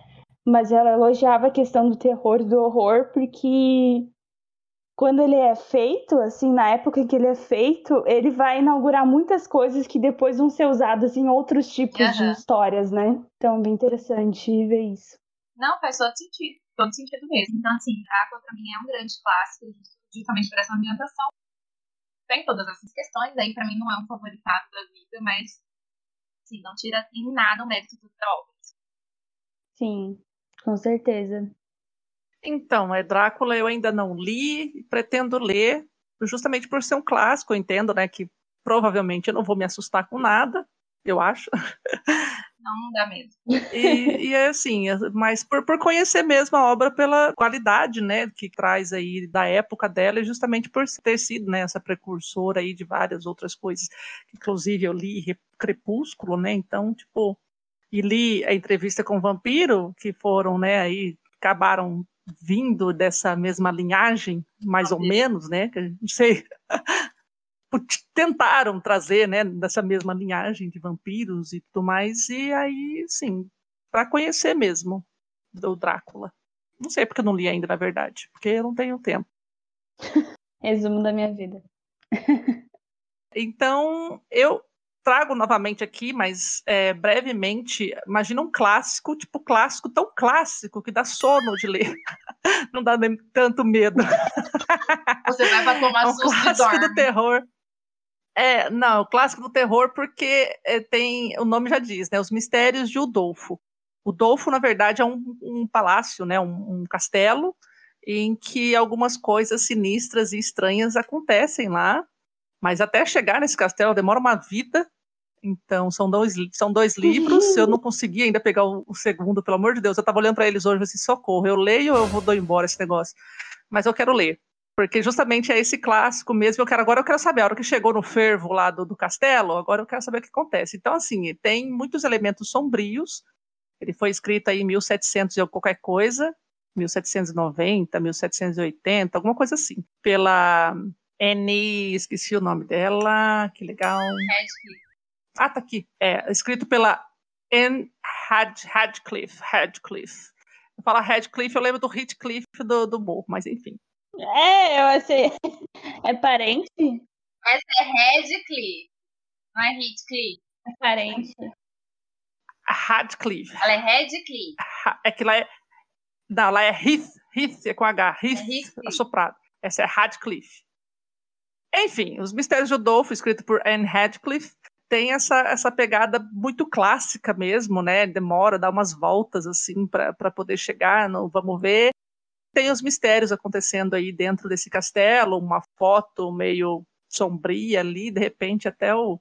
Mas ela elogiava a questão do terror e do horror porque quando ele é feito, assim, na época em que ele é feito, ele vai inaugurar muitas coisas que depois vão ser usadas em outros tipos de Aham. histórias, né? Então, bem interessante ver isso. Não, faz todo sentido. Todo sentido mesmo. Então, assim, Drácula pra mim é um grande clássico, justamente por essa ambientação. Tem todas essas questões, aí pra mim não é um favoritado da vida, mas, assim, não tira em nada o mérito da obra. Sim, com certeza. Então, é Drácula eu ainda não li, pretendo ler, justamente por ser um clássico, eu entendo, né, que provavelmente eu não vou me assustar com nada, eu acho. Não, não dá medo. E, e é assim, é- mas por, por conhecer mesmo a obra pela qualidade, né, que traz aí da época dela, e justamente por ter sido, né, essa precursora aí de várias outras coisas, inclusive eu li Re- Crepúsculo, né, então, tipo, e li a entrevista com o Vampiro, que foram, né, aí acabaram vindo dessa mesma linhagem, mais ou menos, né, não sei, tentaram trazer, né, dessa mesma linhagem de vampiros e tudo mais, e aí, sim, para conhecer mesmo do Drácula. Não sei porque eu não li ainda, na verdade, porque eu não tenho tempo. Resumo da minha vida. Então, eu trago novamente aqui, mas é, brevemente, imagina um clássico, tipo clássico, tão clássico que dá sono de ler. Não dá nem tanto medo. Você vai pra tomar É um susto clássico do terror. É, não, o clássico do terror porque é, tem, o nome já diz, né, os mistérios de Udolfo. Udolfo, na verdade, é um, um palácio, né, um, um castelo, em que algumas coisas sinistras e estranhas acontecem lá, mas até chegar nesse castelo demora uma vida, então são dois, são dois livros, eu não consegui ainda pegar o, o segundo, pelo amor de Deus, eu estava olhando para eles hoje, assim, socorro, eu leio ou eu vou dou embora esse negócio? Mas eu quero ler. Porque justamente é esse clássico mesmo. Eu quero agora eu quero saber a hora que chegou no fervo lá do, do castelo. Agora eu quero saber o que acontece. Então assim tem muitos elementos sombrios. Ele foi escrito aí em 1700 e qualquer coisa, 1790, 1780, alguma coisa assim. Pela Annie, esqueci o nome dela. Que legal. Radcliffe. Ah, tá aqui. É escrito pela Anne Had, Radcliffe. Radcliffe. Eu falo Radcliffe, eu lembro do Heathcliff do, do morro, mas enfim. É, eu achei. É parente? Essa é Radcliffe. Não é Heathcliff. É parente. Radcliffe. Ela é Radcliffe. É que lá é. Não, lá é Heath. Heath é com H. Heath, Heathcliff. assoprado. Essa é Radcliffe. Enfim, Os Mistérios de Udolfo, escrito por Anne Radcliffe, tem essa, essa pegada muito clássica mesmo, né? Demora, dá umas voltas assim para poder chegar no vamos ver. Tem os mistérios acontecendo aí dentro desse castelo, uma foto meio sombria ali, de repente até o,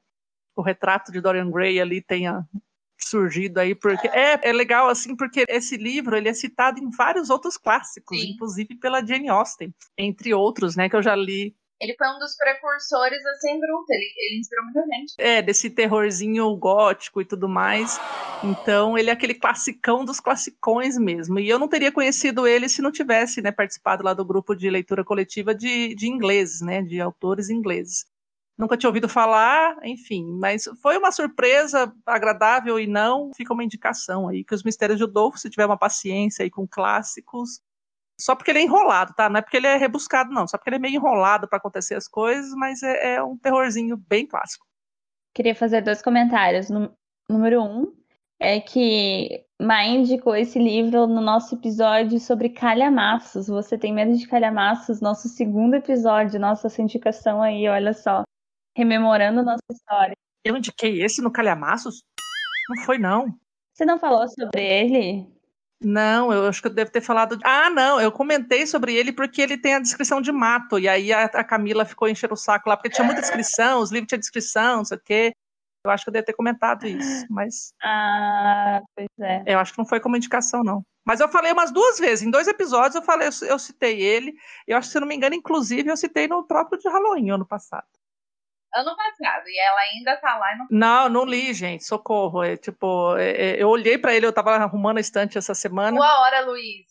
o retrato de Dorian Gray ali tenha surgido aí porque é, é legal assim porque esse livro ele é citado em vários outros clássicos, Sim. inclusive pela Jane Austen, entre outros, né, que eu já li Ele foi um dos precursores assim, bruto. Ele, ele inspirou muita gente. é, desse terrorzinho gótico e tudo mais. Então, ele é aquele classicão dos classicões mesmo. E eu não teria conhecido ele se não tivesse né, participado lá do grupo de leitura coletiva de, de ingleses, né, de autores ingleses. nunca tinha ouvido falar, enfim, mas foi uma surpresa agradável e não, fica uma indicação aí, que os Mistérios de Udolfo, se tiver uma paciência aí com clássicos, só porque ele é enrolado, tá? Não é porque ele é rebuscado, não, só porque ele é meio enrolado para acontecer as coisas, mas é, é, um terrorzinho bem clássico. Queria fazer dois comentários. Número um é que Mai indicou esse livro no nosso episódio sobre calhamaços. Você tem medo de calhamaços? Nosso segundo episódio, nossa indicação aí, olha só rememorando nossa história. Eu indiquei esse no Calhamaços? Não foi, não. Você não falou sobre ele? Não, eu acho que eu devo ter falado. Ah, não, eu comentei sobre ele porque ele tem a descrição de mato. E aí a, a Camila ficou enchendo o saco lá, porque tinha muita descrição, os livros tinham descrição, não sei o quê. Eu acho que eu devo ter comentado isso, mas. Ah, pois é. Eu acho que não foi como indicação, não. Mas eu falei umas duas vezes, em dois episódios eu falei, eu, eu citei ele. Eu acho que, se não me engano, inclusive, eu citei no próprio de Halloween ano passado ano passado e ela ainda tá lá e não. Não, não li, gente, socorro. É, tipo, é, é eu olhei para ele, eu tava arrumando a estante essa semana. Boa hora, Luiz.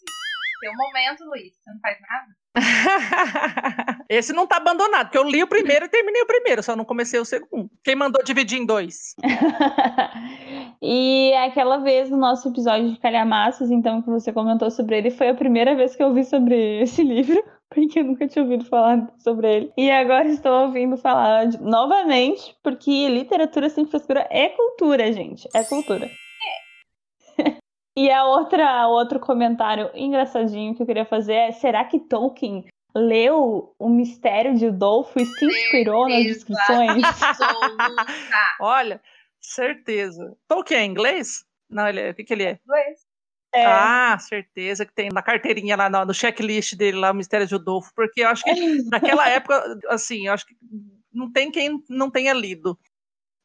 Tem um momento, Luiz, você não faz nada? Esse não tá abandonado, porque eu li o primeiro e terminei o primeiro, só não comecei o segundo. Quem mandou dividir em dois? e aquela vez no nosso episódio de Calhamaços, então, que você comentou sobre ele, foi a primeira vez que eu vi sobre esse livro porque eu nunca tinha ouvido falar sobre ele. E agora estou ouvindo falar de, novamente, porque literatura sem frescura é cultura, gente. É cultura. É. e a outra, outro comentário engraçadinho que eu queria fazer é: será que Tolkien leu o mistério de Udolfo e se inspirou nas descrições? Olha, certeza. Tolkien é inglês? Não, ele é, o que, que ele é? Inglês. É. Ah, certeza que tem na carteirinha lá no, no checklist dele lá o Mistério de Rodolfo, porque eu acho que naquela época, assim, eu acho que não tem quem não tenha lido.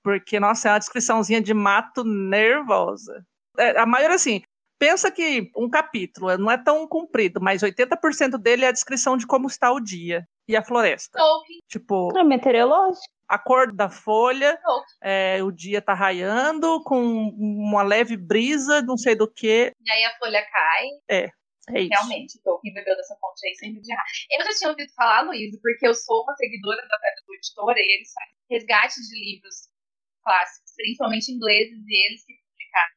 Porque, nossa, é uma descriçãozinha de mato nervosa. É, a maioria, assim, pensa que um capítulo não é tão comprido, mas 80% dele é a descrição de como está o dia e a floresta. Tolkien. Tipo. É meteorológico a cor da folha, é, o dia tá raiando, com uma leve brisa, não sei do que. E aí a folha cai. É. É isso. Realmente, Tolkien bebeu dessa fonte aí sem de errar. Eu já tinha ouvido falar, Luiz, porque eu sou uma seguidora da Pedra do Editora e eles fazem resgate de livros clássicos, principalmente ingleses, e eles que publicaram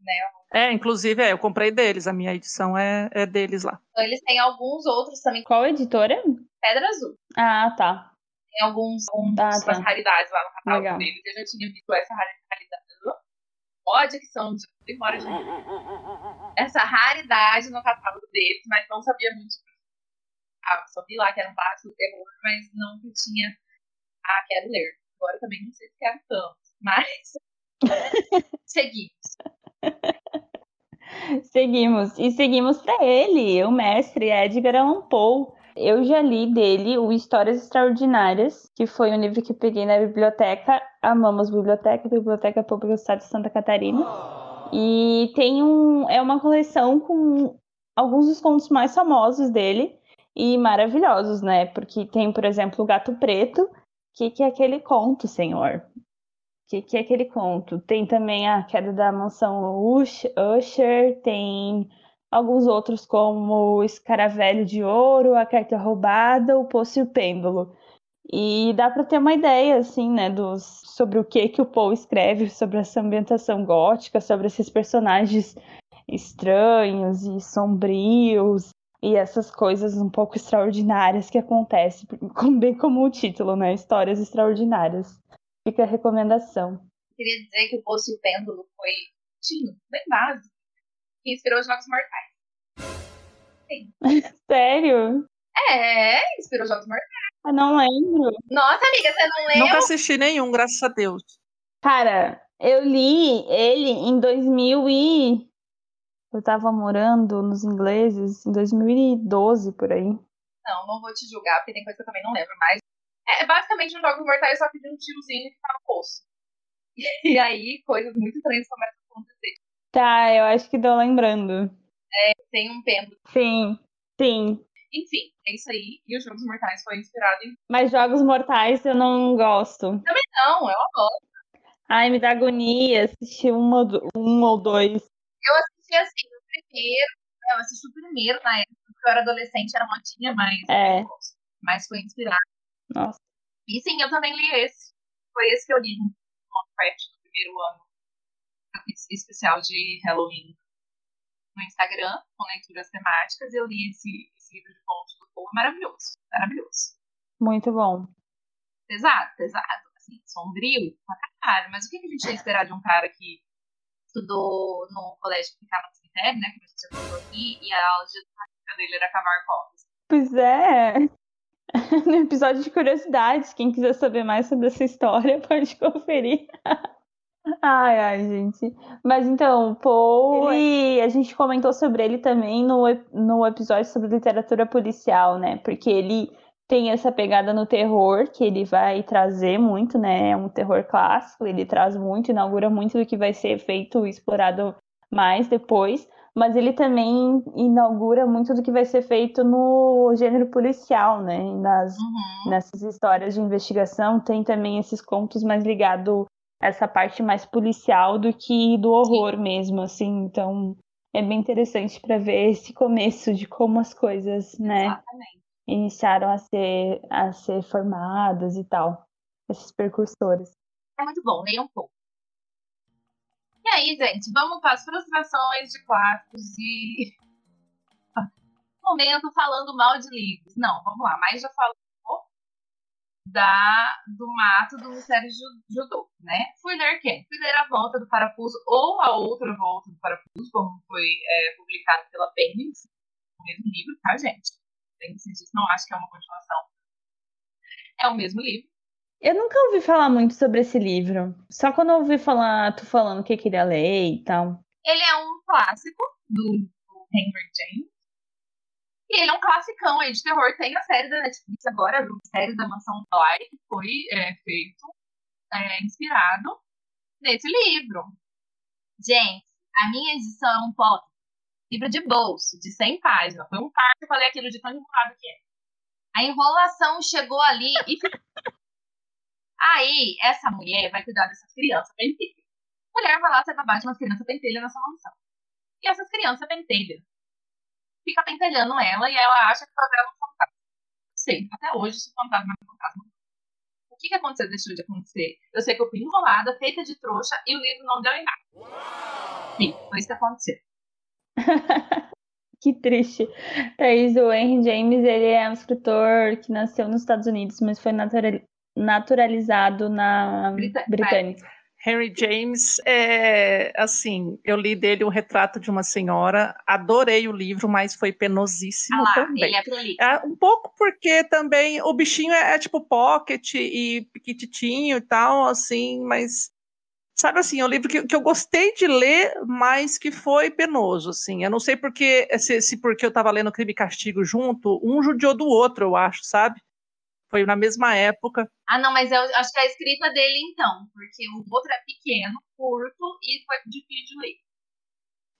né? né? É, inclusive, é, eu comprei deles, a minha edição é, é deles lá. Então, eles têm alguns outros também. Qual editora? Pedra Azul. Ah, tá tem alguns, alguns ah, tá. raridades lá no catálogo Legal. deles. Eu já tinha visto essa raridade. Pode que são de memória de Essa raridade no catálogo deles, mas não sabia muito. Ah, só vi lá que era um clássico terror, mas não que tinha. Ah, quero ler. Agora também não sei se quero tanto, mas. seguimos. Seguimos. E seguimos para ele, o mestre Edgar Allan Poe eu já li dele o Histórias Extraordinárias, que foi um livro que eu peguei na biblioteca. Amamos biblioteca, Biblioteca Pública do Estado de Santa Catarina. E tem um. É uma coleção com alguns dos contos mais famosos dele e maravilhosos, né? Porque tem, por exemplo, o Gato Preto. O que, que é aquele conto, senhor? O que, que é aquele conto? Tem também a queda da mansão Usher, tem alguns outros como o Escaravelho de Ouro, A Carta Roubada, O Poço e o Pêndulo. E dá para ter uma ideia, assim, né, dos, sobre o que que o Poe escreve, sobre essa ambientação gótica, sobre esses personagens estranhos e sombrios e essas coisas um pouco extraordinárias que acontecem, bem como o título, né, Histórias Extraordinárias. Fica a recomendação. Queria dizer que o Poço e o Pêndulo foi bem básico que inspirou os Jogos Mortais. Sim. Sério? É, inspirou os Jogos Mortais. Eu não lembro. Nossa, amiga, você não lembra? Nunca assisti nenhum, graças a Deus. Cara, eu li ele em 2000 e... Eu tava morando nos ingleses em 2012, por aí. Não, não vou te julgar, porque tem coisa que eu também não lembro, mas... É, basicamente um Jogos Mortais só que de um tirozinho que tá no poço. E aí, coisas muito estranhas começam a acontecer. Tá, eu acho que tô lembrando. É, tem um pêndulo. Sim, sim. Enfim, é isso aí. E os Jogos Mortais foi inspirado em. Mas Jogos Mortais eu não gosto. Também não, eu adoro. Ai, me dá agonia assistir um ou, um ou dois. Eu assisti assim, o primeiro. Eu assisti o primeiro na época, porque eu era adolescente, era modinha, mas. É. Mas foi inspirado. Nossa. E sim, eu também li esse. Foi esse que eu li no Lovecraft no primeiro ano especial de Halloween no Instagram, com leituras temáticas. Eu li esse, esse livro de contos do povo maravilhoso. Maravilhoso. Muito bom. Pesado, pesado. Assim, sombrio pra caralho. Mas o que a gente ia esperar de um cara que estudou no colégio que ficava no cemitério, né? Que a gente já falou aqui, e a aula de educação dele era cavar covas. Pois é. No episódio de curiosidades, quem quiser saber mais sobre essa história pode conferir. Ai, ai, gente. Mas então, Paul, ele, a gente comentou sobre ele também no, no episódio sobre literatura policial, né? Porque ele tem essa pegada no terror que ele vai trazer muito, né? É um terror clássico, ele traz muito, inaugura muito do que vai ser feito e explorado mais depois, mas ele também inaugura muito do que vai ser feito no gênero policial, né? Nas, Uhum. nessas histórias de investigação tem também esses contos mais ligados essa parte mais policial do que do horror mesmo, assim. Então é bem interessante para ver esse começo de como as coisas, né? Exatamente. iniciaram a ser, a ser formadas e tal. Esses percursores. É muito bom, leia um pouco. E aí, gente, vamos para as frustrações de clássicos e. Momento falando mal de livros. Não, vamos lá, mas já falou da, do mato do Mistério Ju- Judô, né? Fui ler quem? Fui ler A Volta do Parafuso ou A Outra Volta do Parafuso, como foi é, publicado pela Penguins, o mesmo livro, tá, gente? Penguins não acho que é uma continuação. É o mesmo livro. Eu nunca ouvi falar muito sobre esse livro. Só quando eu ouvi falar, tu falando que queria ler e tal. Ele é um clássico do, do Henry James. E ele é um classicão aí de terror. Tem a série da Netflix agora, do Mistério da Mansão Bly, que foi é, feito, é, inspirado nesse livro. Gente, a minha edição é um pop. Livro de bolso, de 100 páginas. Foi um par que eu falei aquilo de tão enrolado que é. A enrolação chegou ali e. Aí, essa mulher vai cuidar dessas crianças pentelhas. A mulher vai lá ser babá de umas crianças pentelhas nessa mansão. E essas crianças pentelhas fica pentelhando ela e ela acha que ela é um fantasma. Sei, até hoje se o fantasma é um fantasma. O que, que aconteceu, deixou de acontecer? Eu sei que eu fui enrolada, feita de trouxa e o livro não deu em nada. Sim, foi isso que aconteceu. que triste. Thaís, o Henry James, ele é um escritor que nasceu nos Estados Unidos, mas foi natural- naturalizado na Brita- britânica. Henry James, é, assim, eu li dele o retrato de uma senhora, adorei o livro, mas foi penosíssimo Ah lá, também. ele é prolixo. É, um pouco porque também o bichinho é, é tipo pocket e piquititinho e tal, assim, mas sabe assim, é um livro que, que eu gostei de ler, mas que foi penoso, assim. Eu não sei porque se, se porque eu tava lendo Crime e Castigo junto, um judiou do outro, eu acho, sabe? Foi na mesma época. Ah, não, mas eu acho que é a escrita dele então, porque o outro é pequeno, curto e foi difícil de ler.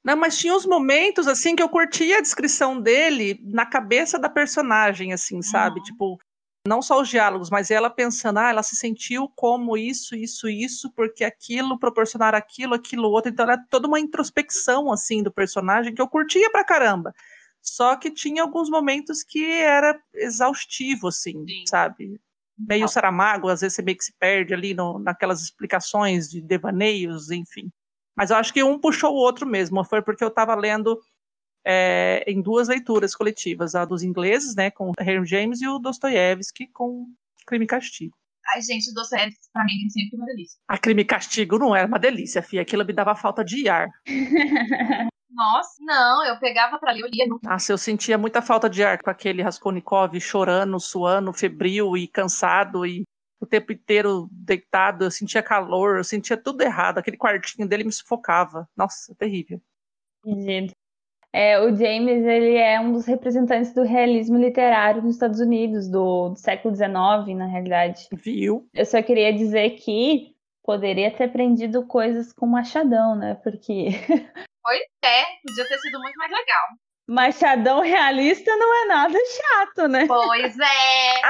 Não, mas tinha uns momentos assim que eu curtia a descrição dele na cabeça da personagem, assim, sabe? Uhum. Tipo, não só os diálogos, mas ela pensando, ah, ela se sentiu como isso, isso, isso, porque aquilo proporcionar aquilo, aquilo outro. Então era toda uma introspecção assim do personagem que eu curtia pra caramba. Só que tinha alguns momentos que era exaustivo, assim, Sim. sabe? Meio Não. saramago, às vezes você meio que se perde ali no, naquelas explicações de devaneios, enfim. Mas eu acho que um puxou o outro mesmo. Foi porque eu estava lendo é, em duas leituras coletivas, a dos ingleses, né, com Henry James, e o Dostoiévski com Crime e Castigo. Ai, gente, o Dostoiévski pra mim é sempre uma delícia. A Crime e Castigo não era uma delícia, fia. Aquilo me dava falta de ar. Nossa, não, eu pegava pra ler, eu lia no Nossa, eu sentia muita falta de ar com aquele Raskolnikov chorando, suando, febril e cansado e o tempo inteiro deitado. Eu sentia calor, eu sentia tudo errado. Aquele quartinho dele me sufocava. Nossa, terrível. Entendido. É, o James, ele é um dos representantes do realismo literário nos Estados Unidos, do, do século XIX, na realidade. Viu? Eu só queria dizer que poderia ter aprendido coisas com Machadão, né? Porque Pois é, podia ter sido muito mais legal. Machadão realista não é nada chato, né? Pois é.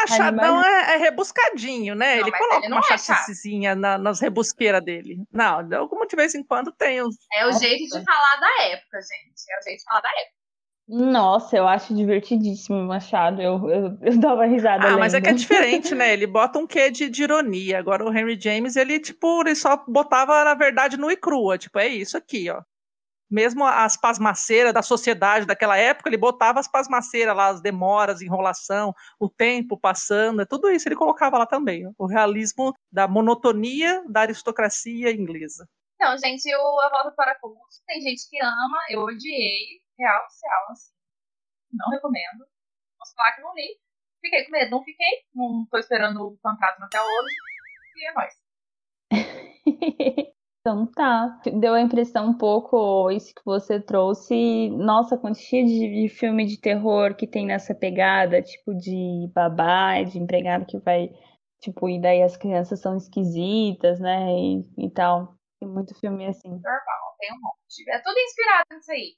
Machadão Animais- é, é rebuscadinho, né? Não, ele coloca ele uma é chaticezinha na- nas rebusqueiras dele. Não, como de vez em quando tem os. É o jeito de falar da época, gente. É o jeito de falar da época. Nossa, eu acho divertidíssimo o Machado. Eu, eu, eu dava risada. Ah, lendo. mas é que é diferente, né? Ele bota um quê de, de ironia. Agora o Henry James, ele, tipo, ele só botava, na verdade, no e crua. Tipo, é isso aqui, ó. Mesmo as pasmaceiras da sociedade daquela época, ele botava as pasmaceiras lá, as demoras, enrolação, o tempo passando, é tudo isso ele colocava lá também. Ó. O realismo da monotonia da aristocracia inglesa. Não, gente, eu, eu volto para curso. Tem gente que ama, eu odiei. Real, real, assim. Não recomendo. Posso falar que não li. Fiquei com medo, não fiquei. Não tô esperando o fantasma até hoje. E é nóis. Então tá. Deu a impressão um pouco isso que você trouxe. Nossa, quantia de, de filme de terror que tem nessa pegada, tipo de babá, de empregado que vai, tipo, e daí as crianças são esquisitas, né? E, e tal. Tem muito filme assim. Normal, tem um monte. É tudo inspirado nisso aí.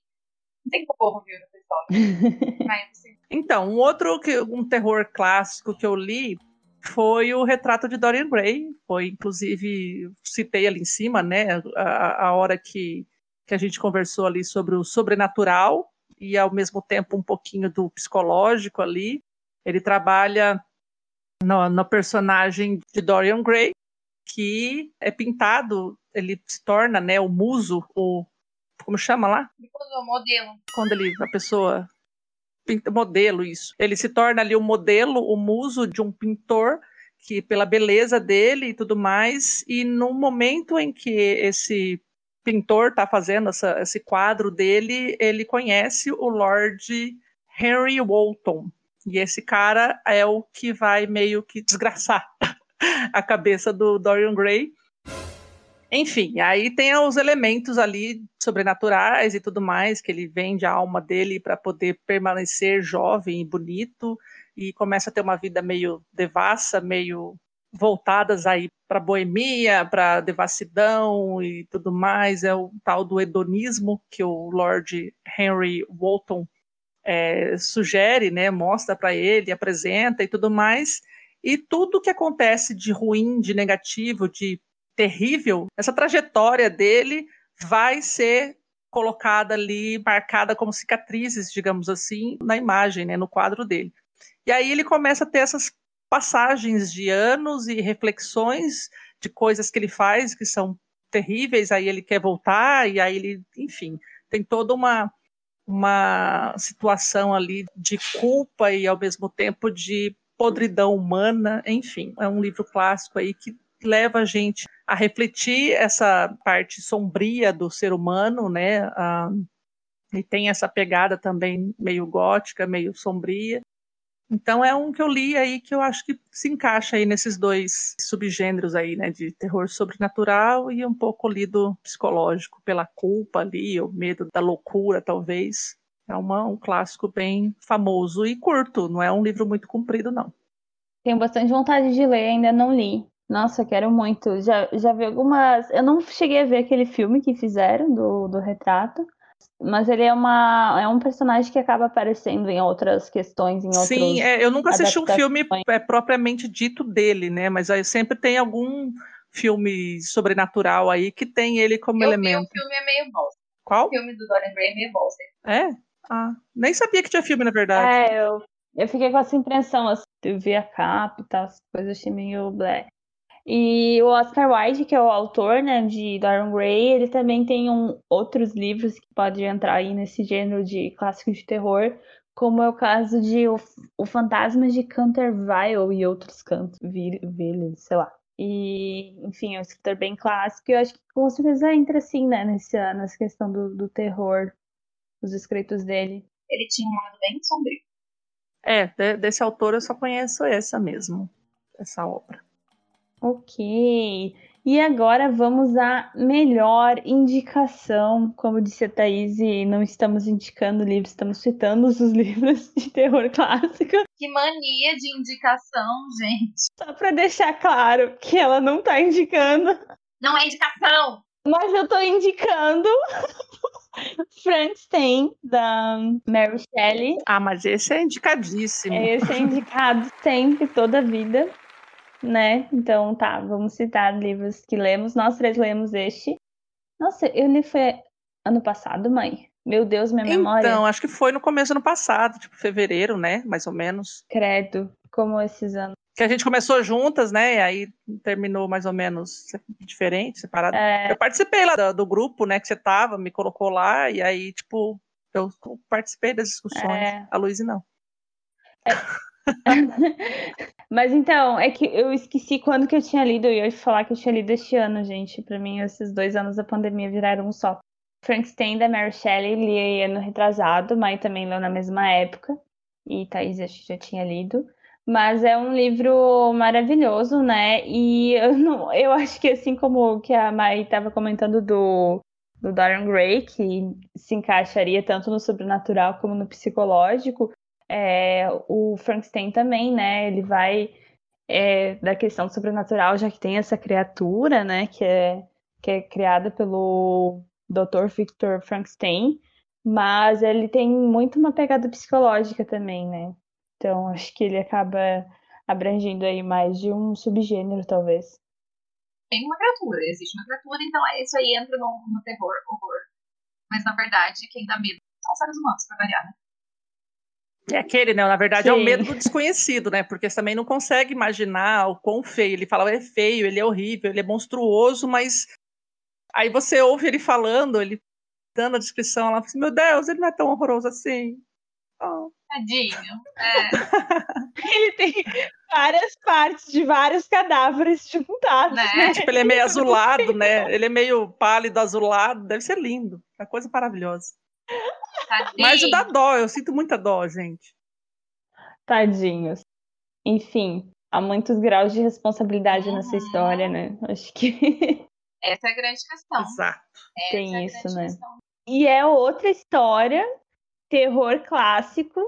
Tem como viu nessa história. Mas, assim, Então, um outro que, um terror clássico que eu li foi o Retrato de Dorian Gray. Foi, inclusive, citei ali em cima, né? A, a hora que, que a gente conversou ali sobre o sobrenatural e, ao mesmo tempo, um pouquinho do psicológico ali. Ele trabalha no, no personagem de Dorian Gray, que é pintado, ele se torna, né, o muso, o como chama lá? modelo. Quando ele, a pessoa pinta modelo isso. Ele se torna ali o modelo, o muso de um pintor que pela beleza dele e tudo mais, e no momento em que esse pintor está fazendo essa, esse quadro dele, ele conhece o Lord Henry Walton. E esse cara é o que vai meio que desgraçar a cabeça do Dorian Gray. Enfim, aí tem os elementos ali sobrenaturais e tudo mais, que ele vende a alma dele para poder permanecer jovem e bonito e começa a ter uma vida meio devassa, meio voltadas aí para boemia, para devassidão e tudo mais, é o tal do hedonismo que o Lord Henry Walton é, sugere, né, mostra para ele, apresenta e tudo mais, e tudo que acontece de ruim, de negativo, de terrível, essa trajetória dele vai ser colocada ali, marcada como cicatrizes, digamos assim, na imagem, né, no quadro dele. E aí ele começa a ter essas passagens de anos e reflexões de coisas que ele faz que são terríveis, aí ele quer voltar, e aí ele, enfim, tem toda uma, uma situação ali de culpa e ao mesmo tempo de podridão humana, enfim, é um livro clássico aí que leva a gente a refletir essa parte sombria do ser humano, né? Ah, e tem essa pegada também meio gótica, meio sombria. Então é um que eu li aí que eu acho que se encaixa aí nesses dois subgêneros aí, né, de terror sobrenatural e um pouco lido psicológico pela culpa ali, o medo da loucura, talvez. É uma, um clássico bem famoso e curto, não é um livro muito comprido, não. Tenho bastante vontade de ler, ainda não li. Nossa, quero muito. Já, já vi algumas. Eu não cheguei a ver aquele filme que fizeram do, do retrato, mas ele é, uma, é um personagem que acaba aparecendo em outras questões, em outros. Sim, é, eu nunca assisti um filme é, propriamente dito dele, né? Mas aí sempre tem algum filme sobrenatural aí que tem ele como Eu vi, elemento. o filme é meio bosta. Qual? O filme do Dorian Gray é meio bosta. É? Ah, nem sabia que tinha filme, na verdade. É, eu, eu fiquei com essa impressão, assim, eu vi a capa e tal, as coisas achei meio blé. E o Oscar Wilde, que é o autor, né, de Dorian Gray, ele também tem um, outros livros que podem entrar aí nesse gênero de clássico de terror, como é o caso de O, o Fantasma de Canterville e outros cantos, Villes, sei lá. E, enfim, é um escritor bem clássico e eu acho que com certeza entra, assim, né, nessa, nessa questão do, do terror, os escritos dele. Ele tinha um lado bem sombrio. É, de- desse autor eu só conheço essa mesmo, essa obra. Ok. E agora vamos à melhor indicação. Como disse a Thaís, e não estamos indicando livros, estamos citando os livros de terror clássico. Que mania de indicação, gente. Só para deixar claro que ela não tá indicando, Não é indicação! mas eu tô indicando Frankenstein, da Mary Shelley. Ah, mas esse é indicadíssimo. Esse é indicado sempre, toda a vida, né? Então tá, vamos citar livros que lemos. Nós três lemos este. Nossa, eu li foi ano passado, mãe. Meu Deus, minha memória. Então, acho que foi no começo do ano passado, tipo fevereiro, né? Mais ou menos. Credo, como esses anos. Que a gente começou juntas, né? E aí terminou mais ou menos diferente, separado. É, Eu participei lá do, do grupo, né? Que você tava, me colocou lá, e aí, tipo, eu participei das discussões. É. A Luísa não. Mas então, é que eu esqueci quando que eu tinha lido, e eu ia falar que eu tinha lido este ano, gente. Pra mim, esses dois anos da pandemia viraram um só. Frankenstein da Mary Shelley li ano retrasado, mas também leu na mesma época. E Thaís acho que já tinha lido. Mas é um livro maravilhoso, né? E eu, não, eu acho que assim como que a Mai estava comentando do, do Dorian Gray, que se encaixaria tanto no sobrenatural como no psicológico, é, o Frankenstein também, né? Ele vai é, da questão sobrenatural, já que tem essa criatura, né? Que é, que é criada pelo Dr. Victor Frankenstein, mas ele tem muito uma pegada psicológica também, né? Então acho que ele acaba abrangendo aí mais de um subgênero, talvez. Tem uma criatura, existe uma criatura, então é- isso aí entra no, no terror, horror. Mas na verdade, quem dá medo são os seres humanos, pra variar, né? É aquele, né? Na verdade, é o Sim. medo do desconhecido, né? Porque você também não consegue imaginar o quão feio. Ele fala, é feio, ele é horrível, ele é monstruoso, mas aí você ouve ele falando, ele dando a descrição, ela fala assim, meu Deus, ele não é tão horroroso assim. Oh. Tadinho. É, Ele tem várias partes de vários cadáveres juntados, Né? né? Tipo, ele é meio azulado, né? Ele é meio pálido, azulado, deve ser lindo. É uma coisa maravilhosa. Tadinho. Mas dá dó, eu sinto muita dó, gente. Tadinhos. Enfim, há muitos graus de responsabilidade nessa Uhum. história, né? Acho que Essa é a grande questão. Exato. Essa tem é isso, né? questão. E é outra história, terror clássico,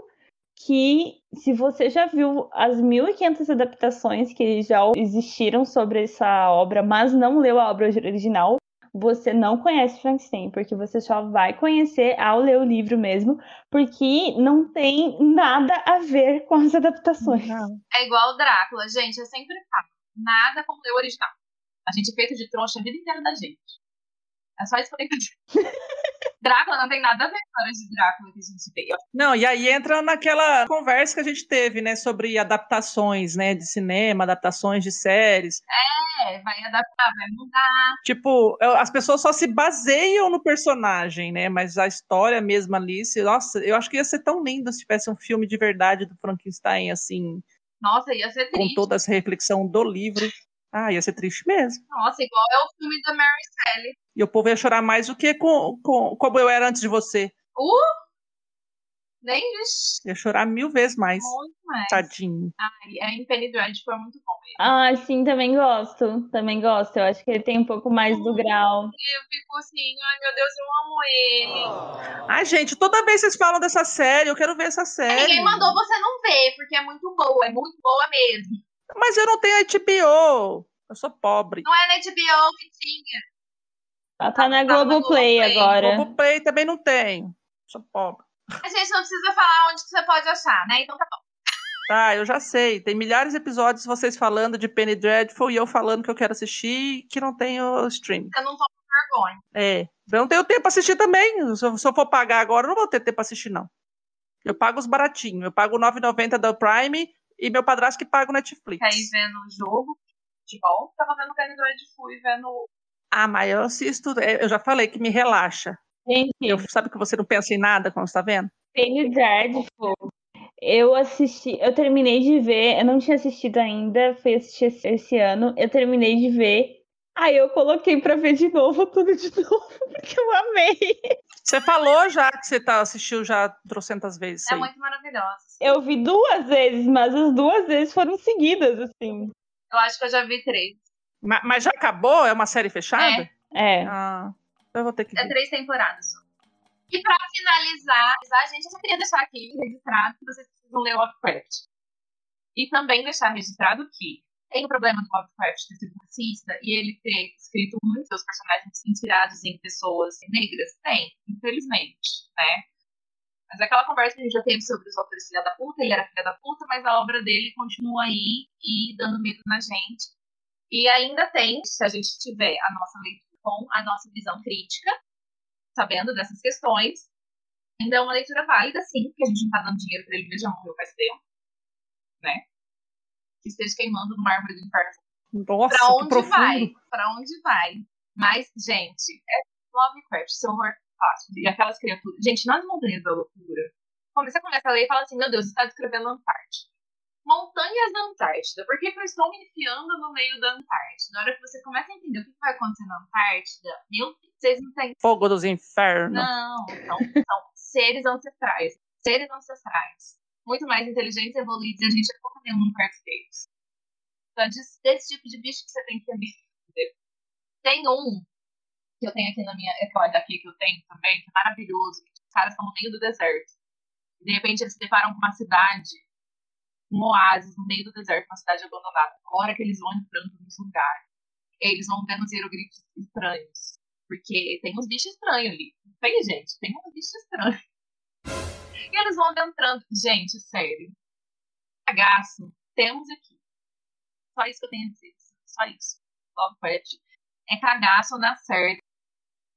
que se você já viu as 1500 adaptações que já existiram sobre essa obra, mas não leu a obra original, você não conhece Frankenstein, porque você só vai conhecer ao ler o livro mesmo, porque não tem nada a ver com as adaptações. Não. É igual o Drácula, gente, eu sempre falo. Nada como ler o original. A gente é feito de trouxa a vida inteira da gente. É só isso que eu tenho que dizer. Drácula não tem nada a ver com a história de Drácula que a gente vê. Não, e aí entra naquela conversa que a gente teve, né, sobre adaptações, né, de cinema, adaptações de séries. É, vai adaptar, vai mudar. Tipo, as pessoas só se baseiam no personagem, né, mas a história mesmo ali, se, nossa, eu acho que ia ser tão lindo se tivesse um filme de verdade do Frankenstein, assim, Nossa, ia ser com triste. toda essa reflexão do livro. Ah, ia ser triste mesmo. Nossa, igual é o filme da Mary Shelley. E o povo ia chorar mais do que com, com, como eu era antes de você. Uh! Nem vixi, Ia chorar mil vezes mais. muito mais. Tadinho. Ai, a Penny Dread foi muito bom mesmo. Ah, sim, também gosto. Também gosto. Eu acho que ele tem um pouco mais do grau. E eu fico assim, ai meu Deus, eu amo ele. Ai, gente, toda vez vocês falam dessa série, eu quero ver essa série. Ninguém mandou você não ver, porque é muito boa, é muito boa mesmo. Mas eu não tenho HBO. Eu sou pobre. Não é na HBO que tinha. Ela tá na Tá na Globoplay Globoplay. agora. Globoplay também não tenho. Sou pobre. A gente não precisa falar onde que você pode achar, né? Então tá bom. Tá, eu já sei. Tem milhares de episódios vocês falando de Penny Dreadful e eu falando que eu quero assistir e que não tenho stream. Você não toma vergonha. É. Eu não tenho tempo pra assistir também. Se eu, se eu for pagar agora, eu não vou ter tempo pra assistir, não. Eu pago os baratinhos. Eu pago R$ 9,90 da Prime e meu padrasto que paga o Netflix. Aí vendo o jogo, futebol. Tava vendo Penny Dread fui vendo. Ah, mas eu assisto. é, Eu já falei que me relaxa. Gente, Eu, sabe que você não pensa em nada quando você tá vendo? Penny Dreadful. Eu assisti, eu terminei de ver, eu não tinha assistido ainda, fui assistir esse, esse ano, eu terminei de ver. Aí eu coloquei pra ver de novo tudo de novo, porque eu amei. Você falou já que você tá, assistiu já trocentas vezes. É aí. muito maravilhosa. Eu vi duas vezes, mas as duas vezes foram seguidas, assim. Eu acho que eu já vi três. Ma- Mas, já acabou? É uma série fechada? É. Ah, eu vou ter que É ver. três temporadas. E pra finalizar, a gente eu só queria deixar aqui registrado que vocês precisam ler Lovecraft. E também deixar registrado que tem o problema do Lovecraft ter sido racista e ele ter escrito muitos seus personagens inspirados em pessoas negras. Tem, infelizmente, né? Mas aquela conversa que a gente já teve sobre os autores filha da puta, ele era filha da puta, mas a obra dele continua aí e dando medo na gente. E ainda tem, se a gente tiver a nossa leitura com a nossa visão crítica, sabendo dessas questões, ainda é uma leitura válida, sim, porque a gente não tá dando dinheiro pra ele, ele já morreu faz tempo, né? Que esteja queimando no mármore do inferno. Nossa, pra que onde profundo. vai? Pra onde vai? Mas, gente, é Lovecraft, seu horror clássico. E aquelas criaturas. Gente, nas montanhas da loucura, você começa a ler e fala assim, meu Deus, você está descrevendo a Antártida. Montanhas da Antártida. Por que, que eu estou me enfiando no meio da Antártida? Na hora que você começa a entender o que vai acontecer na Antártida, meu vocês não têm. Fogo dos infernos. Não, são, são seres ancestrais. Seres ancestrais. Muito mais inteligentes evoluídos, e a gente é pouco nenhum perto deles. Então, é desse, tipo de bicho que você tem que entender. Tem um que eu tenho aqui na minha. Aquela daqui que eu tenho também, que é maravilhoso. Os caras estão no meio do deserto. E de repente eles se deparam com uma cidade, um oásis no meio do deserto, uma cidade abandonada. A hora que eles vão entrando nos lugares, eles vão vendo os hieroglifos estranhos. Porque tem uns bichos estranhos ali. Não tem, gente? Tem uns bichos estranhos. E eles vão entrando. Gente, sério. Cagaço. Temos aqui. Só isso que eu tenho a dizer. Só isso. Lovecraft é cagaço na certa.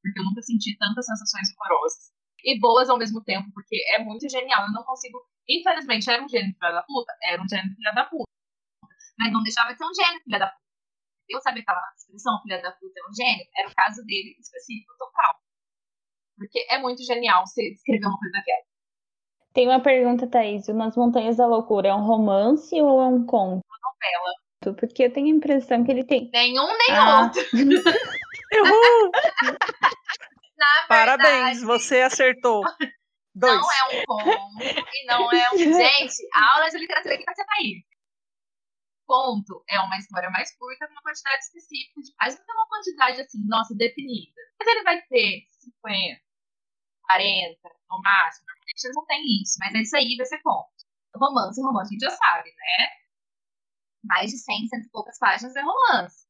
Porque eu nunca senti tantas sensações horrorosas. E boas ao mesmo tempo, porque é muito genial. Eu não consigo. Infelizmente, era um gênio filha da puta? Era um gênio filha da puta. Mas não deixava de ser um gênio filha da puta. Eu sabia aquela expressão filha da puta é um gênio? Era o caso dele específico total. Porque é muito genial você escrever uma coisa daquela. Tem uma pergunta, Thaís. O Nas Montanhas da Loucura é um romance ou é um conto? Novela. Porque eu tenho a impressão que ele tem. Nenhum nem Ah. outro. Uhul! Na Parabéns, verdade, você acertou. Dois. Não é um conto e não é um. Gente, a aula de literatura aqui vai ser aí. Conto é uma história mais curta com uma quantidade específica páginas, não tem uma quantidade assim, nossa, definida. Mas ele vai ter 50, 40, no máximo. Normalmente eles não tem isso, mas é isso aí vai ser conto. Romance, romance, a gente já sabe, né? Mais de 100, 100 e poucas páginas é romance.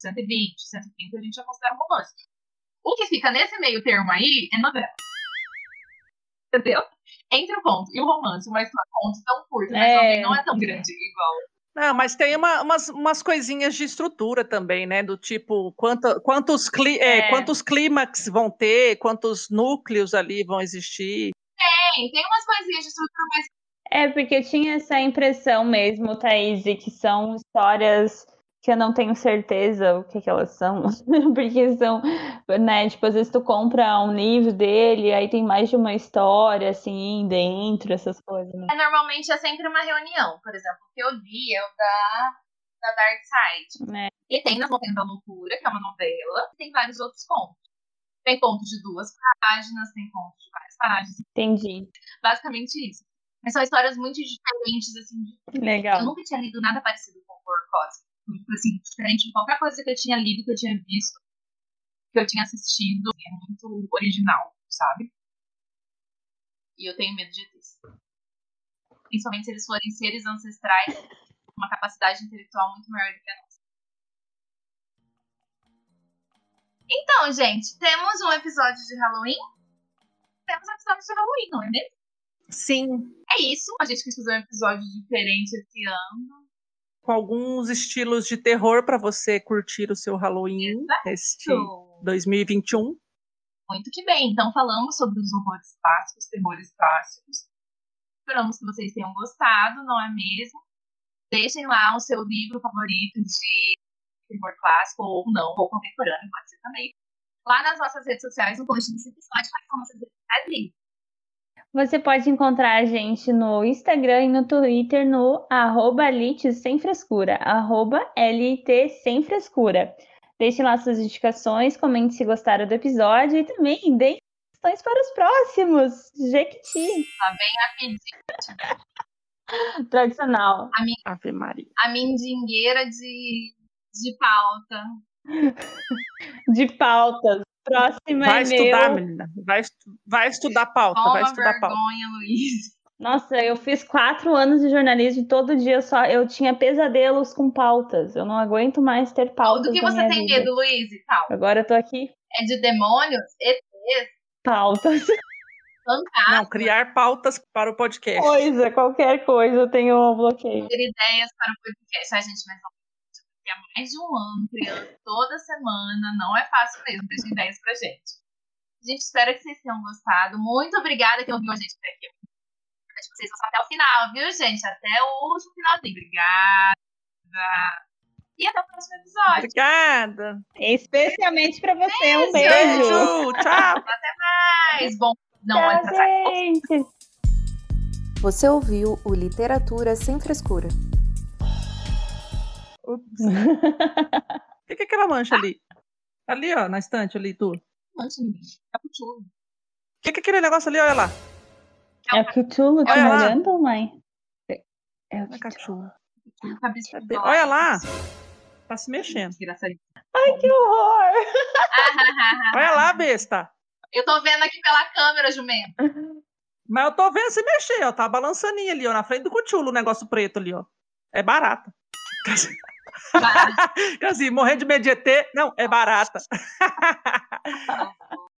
120, 130 a gente já considera romance. O que fica nesse meio termo aí é novela. Entendeu? Entre o conto e o romance, uma história conto tão curta, mas É. também não é tão grande igual. Não, mas tem uma- umas, umas coisinhas de estrutura também, né? Do tipo, quanta- quantos, cli, é, É. quantos clímax vão ter, quantos núcleos ali vão existir. Tem, tem umas coisinhas de estrutura, mas É, porque eu tinha essa impressão mesmo, Thaís, de que são histórias que eu não tenho certeza o que, que elas são. Porque são, né, tipo, às vezes tu compra um livro dele, aí tem mais de uma história, assim, dentro, essas coisas, né? é, normalmente é sempre uma reunião. Por exemplo, o que eu li é o da, da Dark Side. É. E tem Nas Montanhas da Loucura, que é uma novela, e tem vários outros contos. Tem contos de duas páginas, tem contos de várias páginas. Entendi. Basicamente isso. Mas são histórias muito diferentes, assim, de Eu Legal. nunca tinha lido nada parecido com horror cósmico. Tipo Assim, diferente de qualquer coisa que eu tinha lido, que eu tinha visto, que eu tinha assistido. É muito original, sabe? E eu tenho medo de disso. Principalmente se eles forem seres ancestrais com uma capacidade intelectual muito maior do que a nossa. Então, gente, temos um episódio de Halloween. Temos um episódio de Halloween, não é mesmo? Sim, É isso. A gente quis fazer um episódio diferente esse ano. Com alguns estilos de terror para você curtir o seu Halloween este Show. 2021. Muito que bem. Então falamos sobre os horrores clássicos, terrores clássicos. Esperamos que vocês tenham gostado, não é mesmo? Deixem lá o seu livro favorito de terror clássico ou não, ou contemporâneo, pode ser também. Lá nas nossas redes sociais, no post desse episódio, quais são nossas redes sociais? Você pode encontrar a gente no Instagram e no Twitter no arroba LIT sem frescura, arroba LT sem frescura. Deixe lá suas indicações, comente se gostaram do episódio e também deem sugestões para os próximos. Jequiti, Lá vem a, tradicional. Ave Maria. a mindingueira de, de pauta. De pautas. Próxima Vai é estudar, meu. menina. Vai, estu- vai estudar pauta, Toma vai estudar pauta. vergonha, Luiz. Nossa, eu fiz quatro anos de jornalismo e todo dia eu só eu tinha pesadelos com pautas. Eu não aguento mais ter pautas. Do que você tem vida. medo, Luiz, e tal? Agora eu tô aqui. É de demônios, ETs, Pautas. Não, criar pautas para o podcast. Coisa, qualquer coisa eu tenho um bloqueio. ter ideias para o podcast. Ai, gente, mas há mais de um ano criando toda semana. Não é fácil mesmo. Deixa ideias pra gente. Gente, espero que vocês tenham gostado. Muito obrigada quem ouviu a gente por aqui. Acho que vocês vão até o final, viu, gente? Até o último finalzinho. Obrigada. E até o próximo episódio. Obrigada. Especialmente pra você, um Beijo. beijo. Beijo. Tchau. Mais bom. Não, olha Tchau, pra trás. gente. Você ouviu o Literatura Sem Frescura. Ups. O que que é aquela mancha ali? Ali, ó, na estante ali, tu. O Mancha, gente. Tá com chuva. que que é aquele negócio ali? Olha lá. É o Cthulhu te Olha lá. olhando, mãe? É o Olha Cthulhu. cachorra. Cabeça Olha lá. Tá se mexendo. Ai, que horror! Olha lá, besta. Eu tô vendo aqui pela câmera, Jumento. Mas eu tô vendo se mexer, ó. Tá balançaninho ali, ó. Na frente do cuchulo, o negócio preto ali, ó. É barata. Assim, morrer de medo de ET, não, é barata.